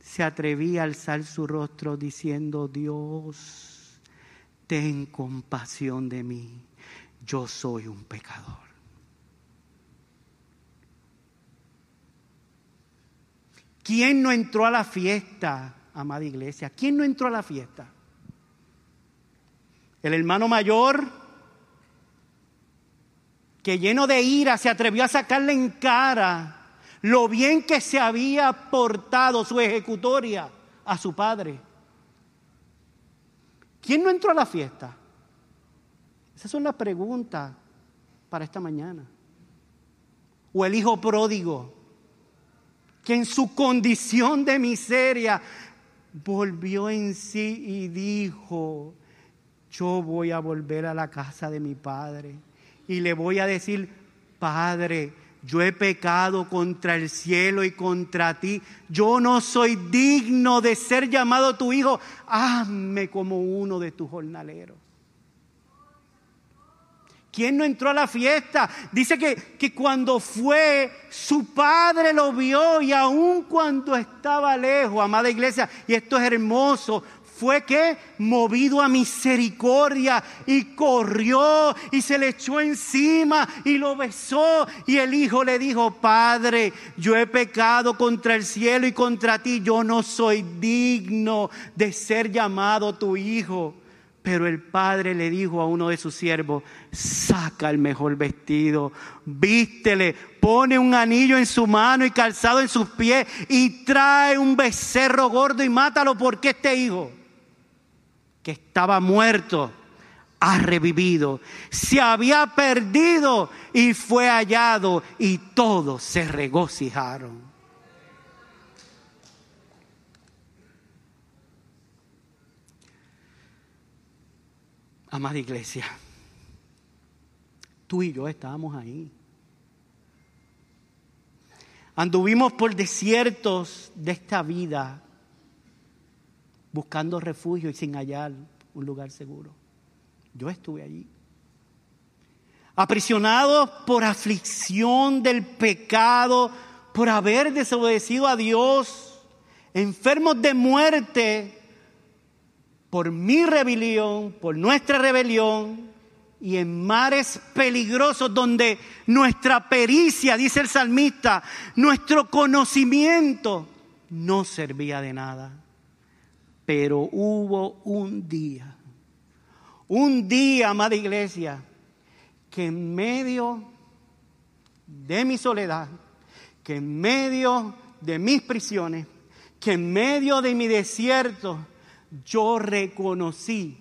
se atrevía a alzar su rostro diciendo, Dios, ten compasión de mí, yo soy un pecador. ¿Quién no entró a la fiesta, amada iglesia? ¿Quién no entró a la fiesta? El hermano mayor, que lleno de ira se atrevió a sacarle en cara lo bien que se había portado su ejecutoria a su padre. ¿Quién no entró a la fiesta? Esas son las preguntas para esta mañana. O el hijo pródigo, que en su condición de miseria volvió en sí y dijo, yo voy a volver a la casa de mi padre y le voy a decir, Padre, yo he pecado contra el cielo y contra ti. Yo no soy digno de ser llamado tu hijo. Hazme como uno de tus jornaleros. ¿Quién no entró a la fiesta? Dice que, que, cuando fue, su padre lo vio y aun cuando estaba lejos, amada iglesia, y esto es hermoso, fue que movido a misericordia y corrió y se le echó encima y lo besó y el hijo le dijo, Padre, yo he pecado contra el cielo y contra ti, yo no soy digno de ser llamado tu hijo. Pero el padre le dijo a uno de sus siervos, saca el mejor vestido, vístele, pone un anillo en su mano y calzado en sus pies y trae un becerro gordo y mátalo porque este hijo que estaba muerto, ha revivido, se había perdido y fue hallado y todos se regocijaron. Amada iglesia, tú y yo estábamos ahí. Anduvimos por desiertos de esta vida buscando refugio y sin hallar un lugar seguro. Yo estuve allí. Aprisionados por aflicción del pecado, por haber desobedecido a Dios, enfermos de muerte por mi rebelión, por nuestra rebelión, y en mares peligrosos donde nuestra pericia, dice el salmista, nuestro conocimiento no servía de nada. Pero hubo un día, un día, amada iglesia, que en medio de mi soledad, que en medio de mis prisiones, que en medio de mi desierto, yo reconocí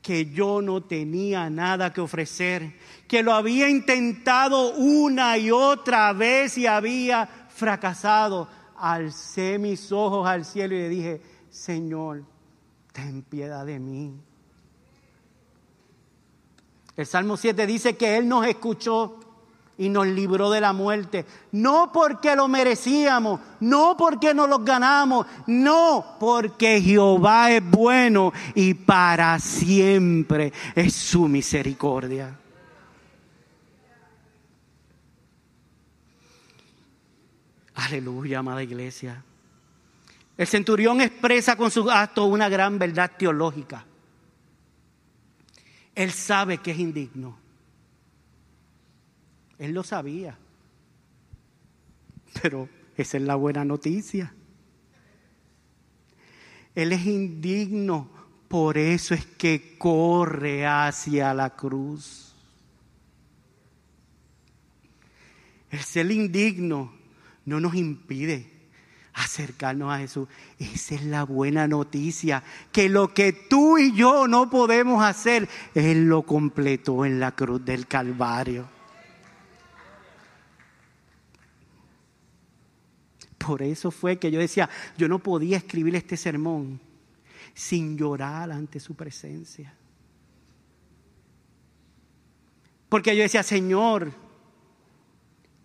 que yo no tenía nada que ofrecer, que lo había intentado una y otra vez y había fracasado. Alcé mis ojos al cielo y le dije, Señor, ten piedad de mí. El Salmo 7 dice que Él nos escuchó y nos libró de la muerte. No porque lo merecíamos, no porque nos lo ganamos, no porque Jehová es bueno y para siempre es su misericordia. Aleluya, amada iglesia. El centurión expresa con sus actos una gran verdad teológica. Él sabe que es indigno. Él lo sabía. Pero esa es la buena noticia. Él es indigno, por eso es que corre hacia la cruz. El ser indigno no nos impide acercarnos a Jesús. Esa es la buena noticia, que lo que tú y yo no podemos hacer, Él lo completó en la cruz del Calvario. Por eso fue que yo decía, yo no podía escribir este sermón sin llorar ante su presencia. Porque yo decía, Señor,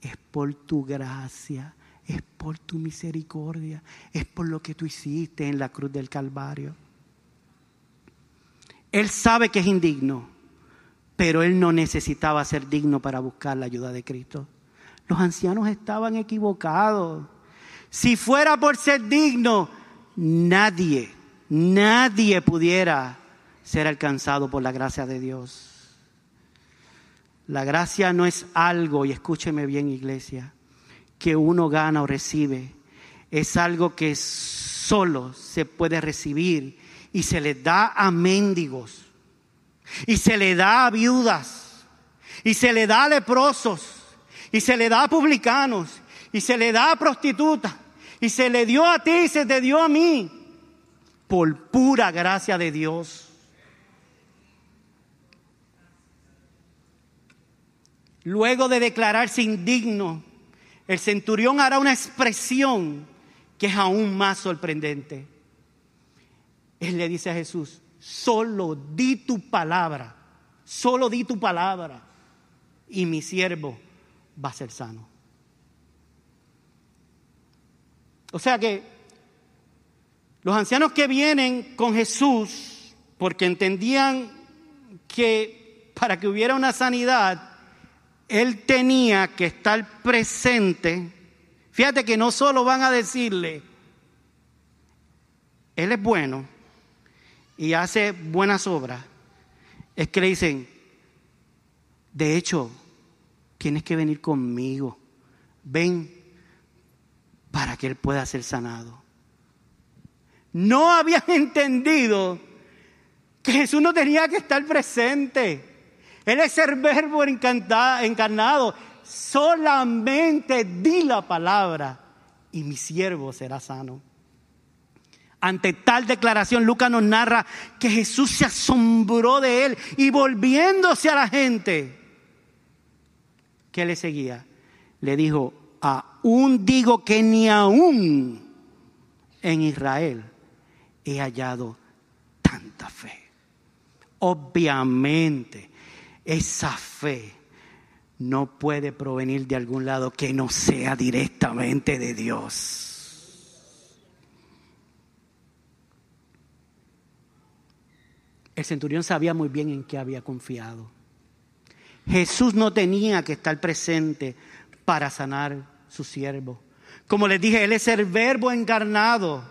es por tu gracia es por tu misericordia, es por lo que tú hiciste en la cruz del Calvario. Él sabe que es indigno, pero él no necesitaba ser digno para buscar la ayuda de Cristo. Los ancianos estaban equivocados. Si fuera por ser digno, nadie, nadie pudiera ser alcanzado por la gracia de Dios. La gracia no es algo, y escúcheme bien iglesia, que uno gana o recibe. Es algo que solo se puede recibir y se le da a mendigos, y se le da a viudas, y se le da a leprosos, y se le da a publicanos, y se le da a prostitutas, y se le dio a ti y se te dio a mí, por pura gracia de Dios. Luego de declararse indigno, el centurión hará una expresión que es aún más sorprendente. Él le dice a Jesús, solo di tu palabra, solo di tu palabra y mi siervo va a ser sano. O sea que los ancianos que vienen con Jesús, porque entendían que para que hubiera una sanidad, él tenía que estar presente. Fíjate que no solo van a decirle, Él es bueno y hace buenas obras, es que le dicen, de hecho, tienes que venir conmigo, ven para que Él pueda ser sanado. No habían *laughs* entendido que Jesús no tenía que estar presente. Él es el verbo encarnado. Solamente di la palabra y mi siervo será sano. Ante tal declaración, Lucas nos narra que Jesús se asombró de él y volviéndose a la gente que le seguía, le dijo, aún digo que ni aún en Israel he hallado tanta fe. Obviamente, esa fe no puede provenir de algún lado que no sea directamente de Dios. El centurión sabía muy bien en qué había confiado. Jesús no tenía que estar presente para sanar su siervo. Como les dije, Él es el verbo encarnado,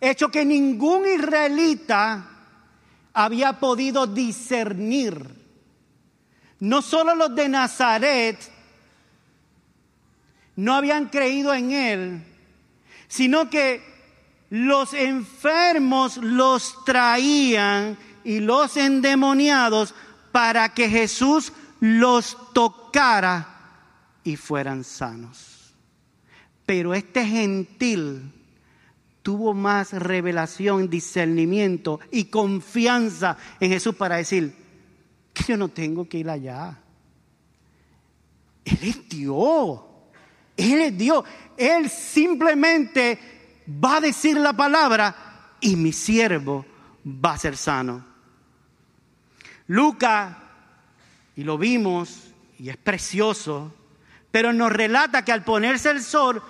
hecho que ningún israelita había podido discernir no solo los de Nazaret no habían creído en Él, sino que los enfermos los traían y los endemoniados para que Jesús los tocara y fueran sanos. Pero este gentil tuvo más revelación, discernimiento y confianza en Jesús para decir, yo no tengo que ir allá. Él es Dios. Él es Dios. Él simplemente va a decir la palabra y mi siervo va a ser sano. Lucas, y lo vimos, y es precioso, pero nos relata que al ponerse el sol,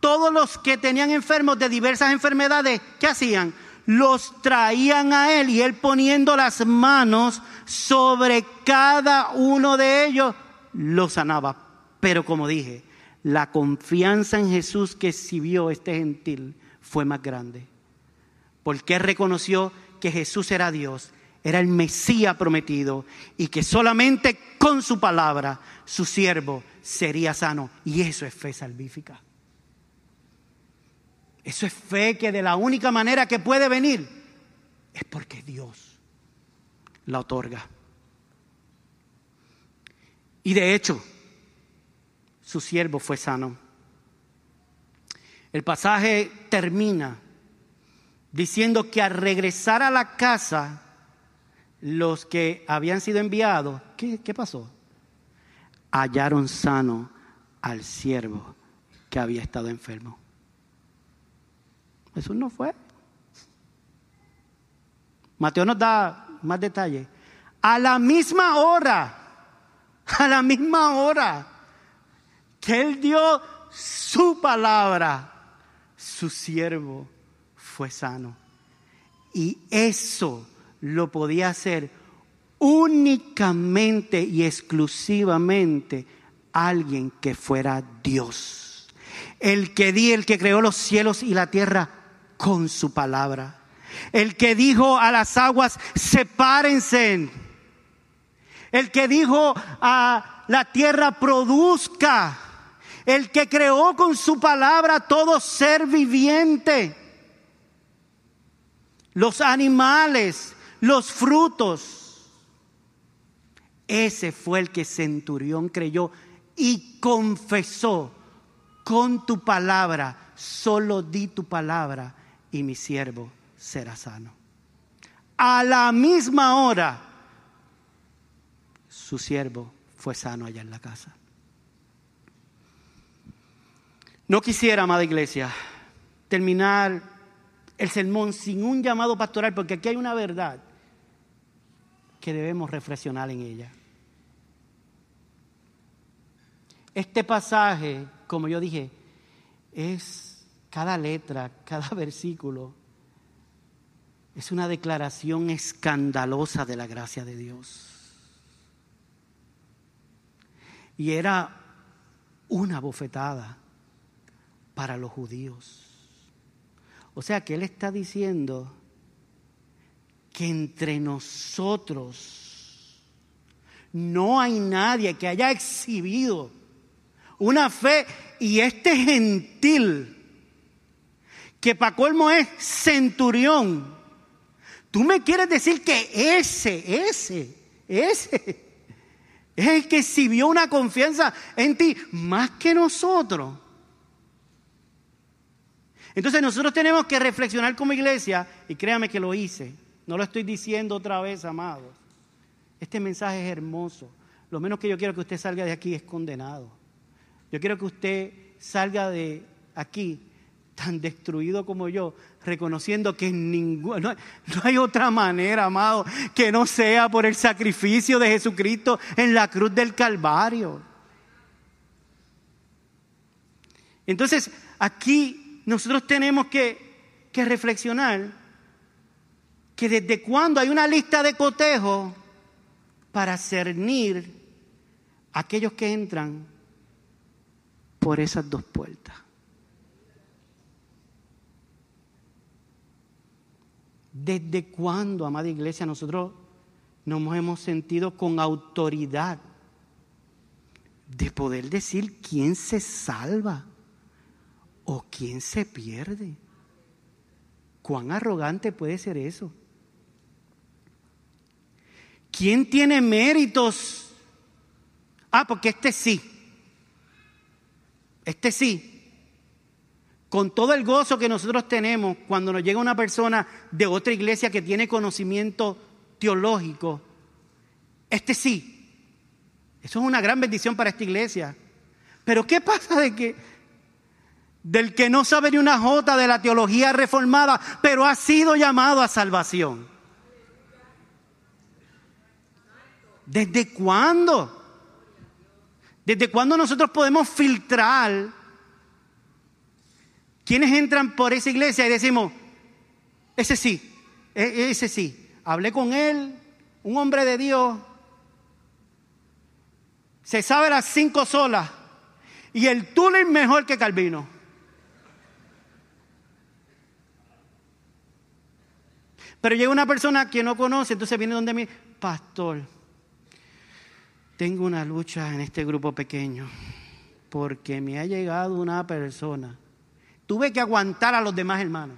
todos los que tenían enfermos de diversas enfermedades, ¿qué hacían? Los traían a él y él poniendo las manos sobre cada uno de ellos, los sanaba. Pero como dije, la confianza en Jesús que exhibió este gentil fue más grande. Porque reconoció que Jesús era Dios, era el Mesías prometido y que solamente con su palabra su siervo sería sano. Y eso es fe salvífica. Eso es fe que de la única manera que puede venir es porque Dios la otorga. Y de hecho, su siervo fue sano. El pasaje termina diciendo que al regresar a la casa, los que habían sido enviados, ¿qué, qué pasó? Hallaron sano al siervo que había estado enfermo. Jesús no fue. Mateo nos da más detalles. A la misma hora, a la misma hora que Él dio su palabra, su siervo fue sano. Y eso lo podía hacer únicamente y exclusivamente alguien que fuera Dios. El que di, el que creó los cielos y la tierra con su palabra. El que dijo a las aguas, sepárense. El que dijo a la tierra, produzca. El que creó con su palabra todo ser viviente. Los animales, los frutos. Ese fue el que Centurión creyó y confesó con tu palabra, solo di tu palabra y mi siervo será sano. A la misma hora, su siervo fue sano allá en la casa. No quisiera, amada iglesia, terminar el sermón sin un llamado pastoral, porque aquí hay una verdad que debemos reflexionar en ella. Este pasaje, como yo dije, es cada letra, cada *laughs* versículo, es una declaración escandalosa de la gracia de Dios. Y era una bofetada para los judíos. O sea que Él está diciendo que entre nosotros no hay nadie que haya exhibido una fe y este gentil, que para es centurión, tú me quieres decir que ese, ese, ese, es el que exhibió una confianza en ti más que nosotros. Entonces nosotros tenemos que reflexionar como iglesia, y créame que lo hice, no lo estoy diciendo otra vez, amados. Este mensaje es hermoso. Lo menos que yo quiero que usted salga de aquí es condenado. Yo quiero que usted salga de aquí tan destruido como yo, reconociendo que no, no, hay otra manera, amado, que no sea por el sacrificio de Jesucristo en la cruz del Calvario. Entonces, aquí nosotros tenemos que, que reflexionar que desde cuándo hay una lista de cotejo para cernir a aquellos que entran por esas dos puertas. ¿Desde cuándo, amada iglesia, nosotros nos hemos sentido con autoridad de poder decir quién se salva o quién se pierde? ¿Cuán arrogante puede ser eso? ¿Quién tiene méritos? Ah, porque este sí. Este sí. Con todo el gozo que nosotros tenemos cuando nos llega una persona de otra iglesia que tiene conocimiento teológico, este sí. Eso es una gran bendición para esta iglesia. Pero ¿qué pasa de que del que no sabe ni una jota de la teología reformada, pero ha sido llamado a salvación? ¿Desde cuándo? ¿Desde cuándo nosotros podemos filtrar quienes entran por esa iglesia y decimos, ese sí, e, ese sí, hablé con él, un hombre de Dios, se sabe las cinco solas y el es mejor que Calvino. Pero llega una persona que no conoce, entonces viene donde mí, pastor tengo una lucha en este grupo pequeño porque me ha llegado una persona. Tuve que aguantar a los demás hermanos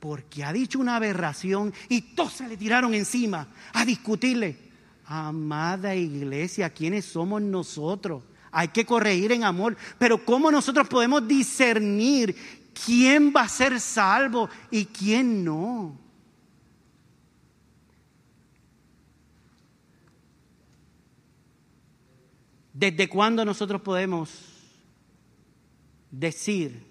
porque ha dicho una aberración y todos se le tiraron encima a discutirle. Amada iglesia, ¿quiénes somos nosotros? Hay que corregir en amor, pero ¿cómo nosotros podemos discernir quién va a ser salvo y quién no? ¿Desde cuándo nosotros podemos decir,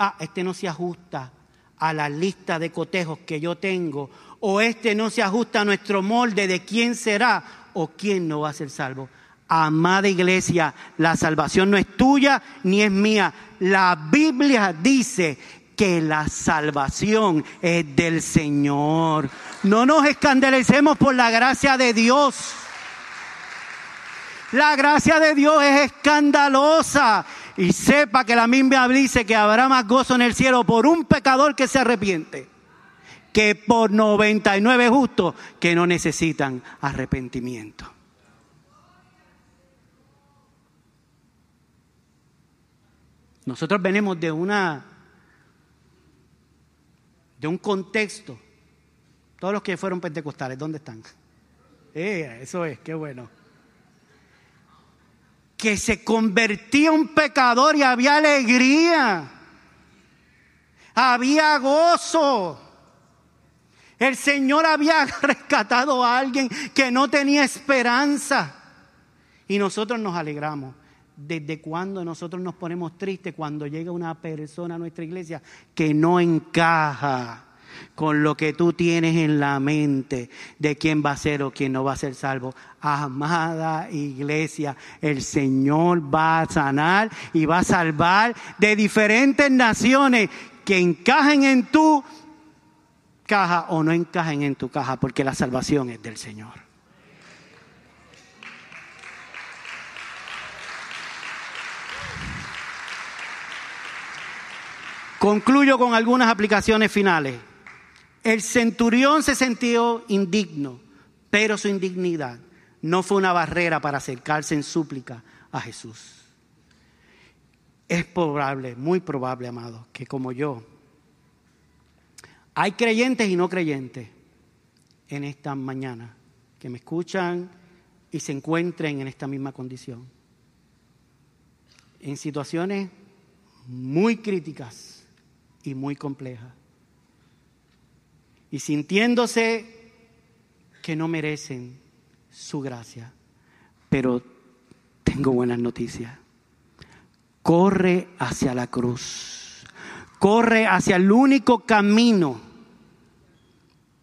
ah, este no se ajusta a la lista de cotejos que yo tengo, o este no se ajusta a nuestro molde de quién será o quién no va a ser salvo? Amada iglesia, la salvación no es tuya ni es mía. La Biblia dice que la salvación es del Señor. No nos escandalicemos por la gracia de Dios. La gracia de Dios es escandalosa. Y sepa que la misma dice que habrá más gozo en el cielo por un pecador que se arrepiente que por 99 justos que no necesitan arrepentimiento. Nosotros venimos de una de un contexto. Todos los que fueron pentecostales, ¿dónde están? Eh, eso es, qué bueno. Que se convertía un pecador y había alegría. Había gozo. El Señor había *laughs* rescatado a alguien que no tenía esperanza. Y nosotros nos alegramos. ¿Desde cuándo nosotros nos ponemos tristes cuando llega una persona a nuestra iglesia que no encaja con lo que tú tienes en la mente de quién va a ser o quién no va a ser salvo? Amada iglesia, el Señor va a sanar y va a salvar de diferentes naciones que encajen en tu caja o no encajen en tu caja, porque la salvación es del Señor. Concluyo con algunas aplicaciones finales. El centurión se sintió indigno, pero su indignidad no fue una barrera para acercarse en súplica a Jesús. Es probable, muy probable, amado, que como yo hay creyentes y no creyentes en esta mañana que me escuchan y se encuentren en esta misma condición. En situaciones muy críticas y muy complejas. Y sintiéndose que no merecen su gracia. Pero tengo buenas noticias. Corre hacia la cruz. Corre hacia el único camino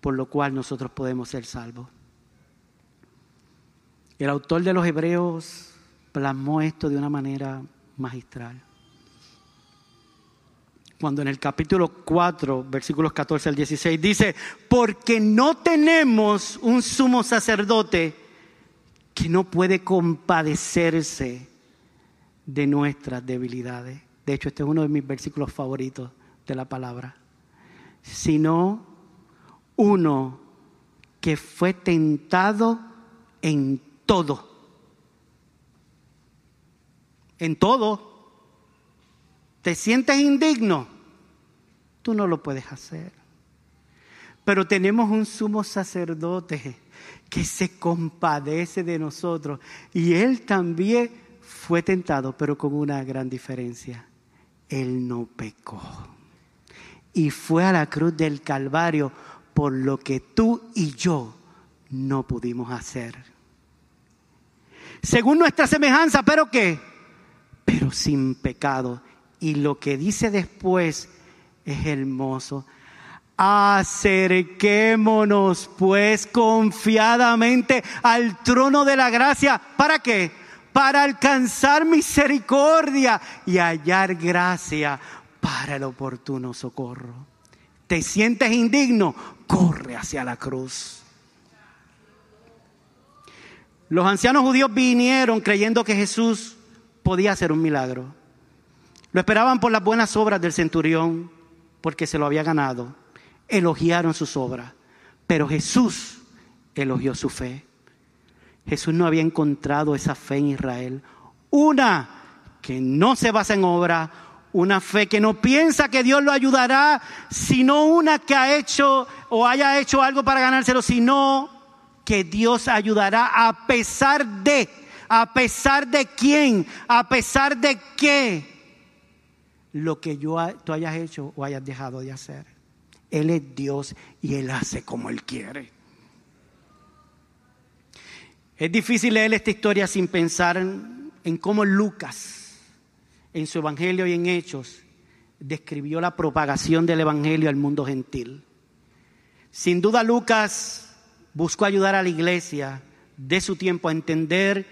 por lo cual nosotros podemos ser salvos. El autor de los Hebreos plasmó esto de una manera magistral. Cuando en el capítulo 4, versículos 14 al 16, dice, porque no tenemos un sumo sacerdote que no puede compadecerse de nuestras debilidades. De hecho, este es uno de mis versículos favoritos de la palabra. Sino uno que fue tentado en todo. En todo. ¿Te sientes indigno? Tú no lo puedes hacer. Pero tenemos un sumo sacerdote que se compadece de nosotros. Y él también fue tentado, pero con una gran diferencia. Él no pecó. Y fue a la cruz del Calvario por lo que tú y yo no pudimos hacer. Según nuestra semejanza, pero qué? Pero sin pecado. Y lo que dice después es hermoso. Acerquémonos pues confiadamente al trono de la gracia. ¿Para qué? Para alcanzar misericordia y hallar gracia para el oportuno socorro. ¿Te sientes indigno? corre hacia la cruz. Los ancianos judíos vinieron creyendo que Jesús podía hacer un milagro. Lo esperaban por las buenas obras del centurión, porque se lo había ganado. Elogiaron sus obras, pero Jesús elogió su fe. Jesús no había encontrado esa fe en Israel. Una que no se basa en obra, una fe que no piensa que Dios lo ayudará, sino una que ha hecho o haya hecho algo para ganárselo, sino que Dios ayudará a pesar de, a pesar de quién, a pesar de qué, lo que yo, tú hayas hecho o hayas dejado de hacer. Él es Dios y Él hace como Él quiere. Es difícil leer esta historia sin pensar en, en cómo Lucas en su Evangelio y en Hechos, describió la propagación del Evangelio al mundo gentil. Sin duda Lucas buscó ayudar a la iglesia de su tiempo a entender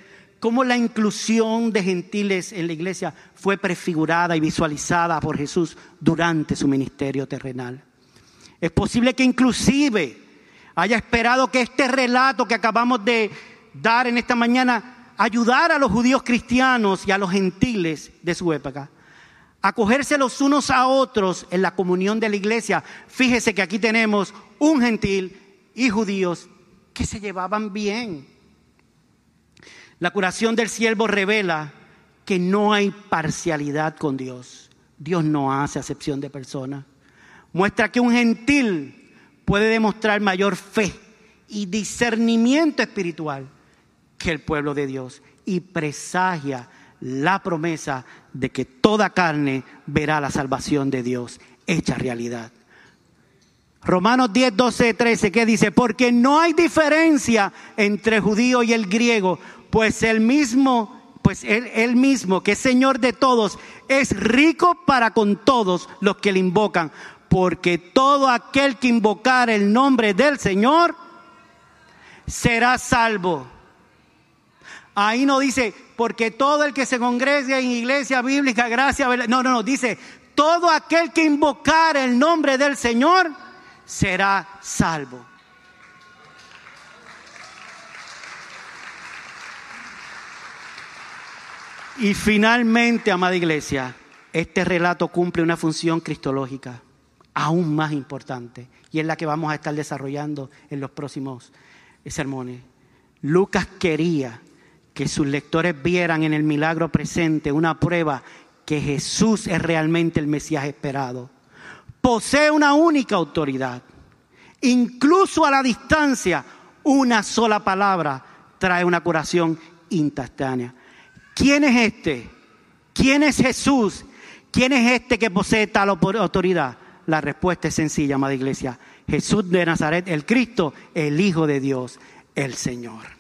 cómo la inclusión de gentiles en la iglesia fue prefigurada y visualizada por Jesús durante su ministerio terrenal. Es posible que inclusive haya esperado que este relato que acabamos de dar en esta mañana ayudar a los judíos cristianos y a los gentiles de su época, acogerse los unos a otros en la comunión de la iglesia. Fíjese que aquí tenemos un gentil y judíos que se llevaban bien. La curación del siervo revela que no hay parcialidad con Dios. Dios no hace acepción de personas. Muestra que un gentil puede demostrar mayor fe y discernimiento espiritual que el pueblo de Dios y presagia la promesa de que toda carne verá la salvación de Dios hecha realidad. Romanos 10, 12, 13, ¿qué dice? Porque no hay diferencia entre judío y el griego, pues el mismo, pues él, mismo, que es Señor de todos, es rico para con todos los que le invocan, porque todo aquel que invocar el nombre del Señor será salvo. Ahí no dice, porque todo el que se congrega en iglesia bíblica, gracia, no, no, no, dice, todo aquel que invocar el nombre del Señor será salvo. Y finalmente, amada iglesia, este relato cumple una función cristológica aún más importante y es la que vamos a estar desarrollando en los próximos sermones. Lucas quería que sus lectores vieran en el milagro presente una prueba que Jesús es realmente el Mesías esperado posee una única autoridad. Incluso a la distancia, una sola palabra trae una curación instantánea. ¿Quién es este? ¿Quién es Jesús? ¿Quién es este que posee tal autoridad? La respuesta es sencilla, amada iglesia. Jesús de Nazaret, el Cristo, el Hijo de Dios, el Señor.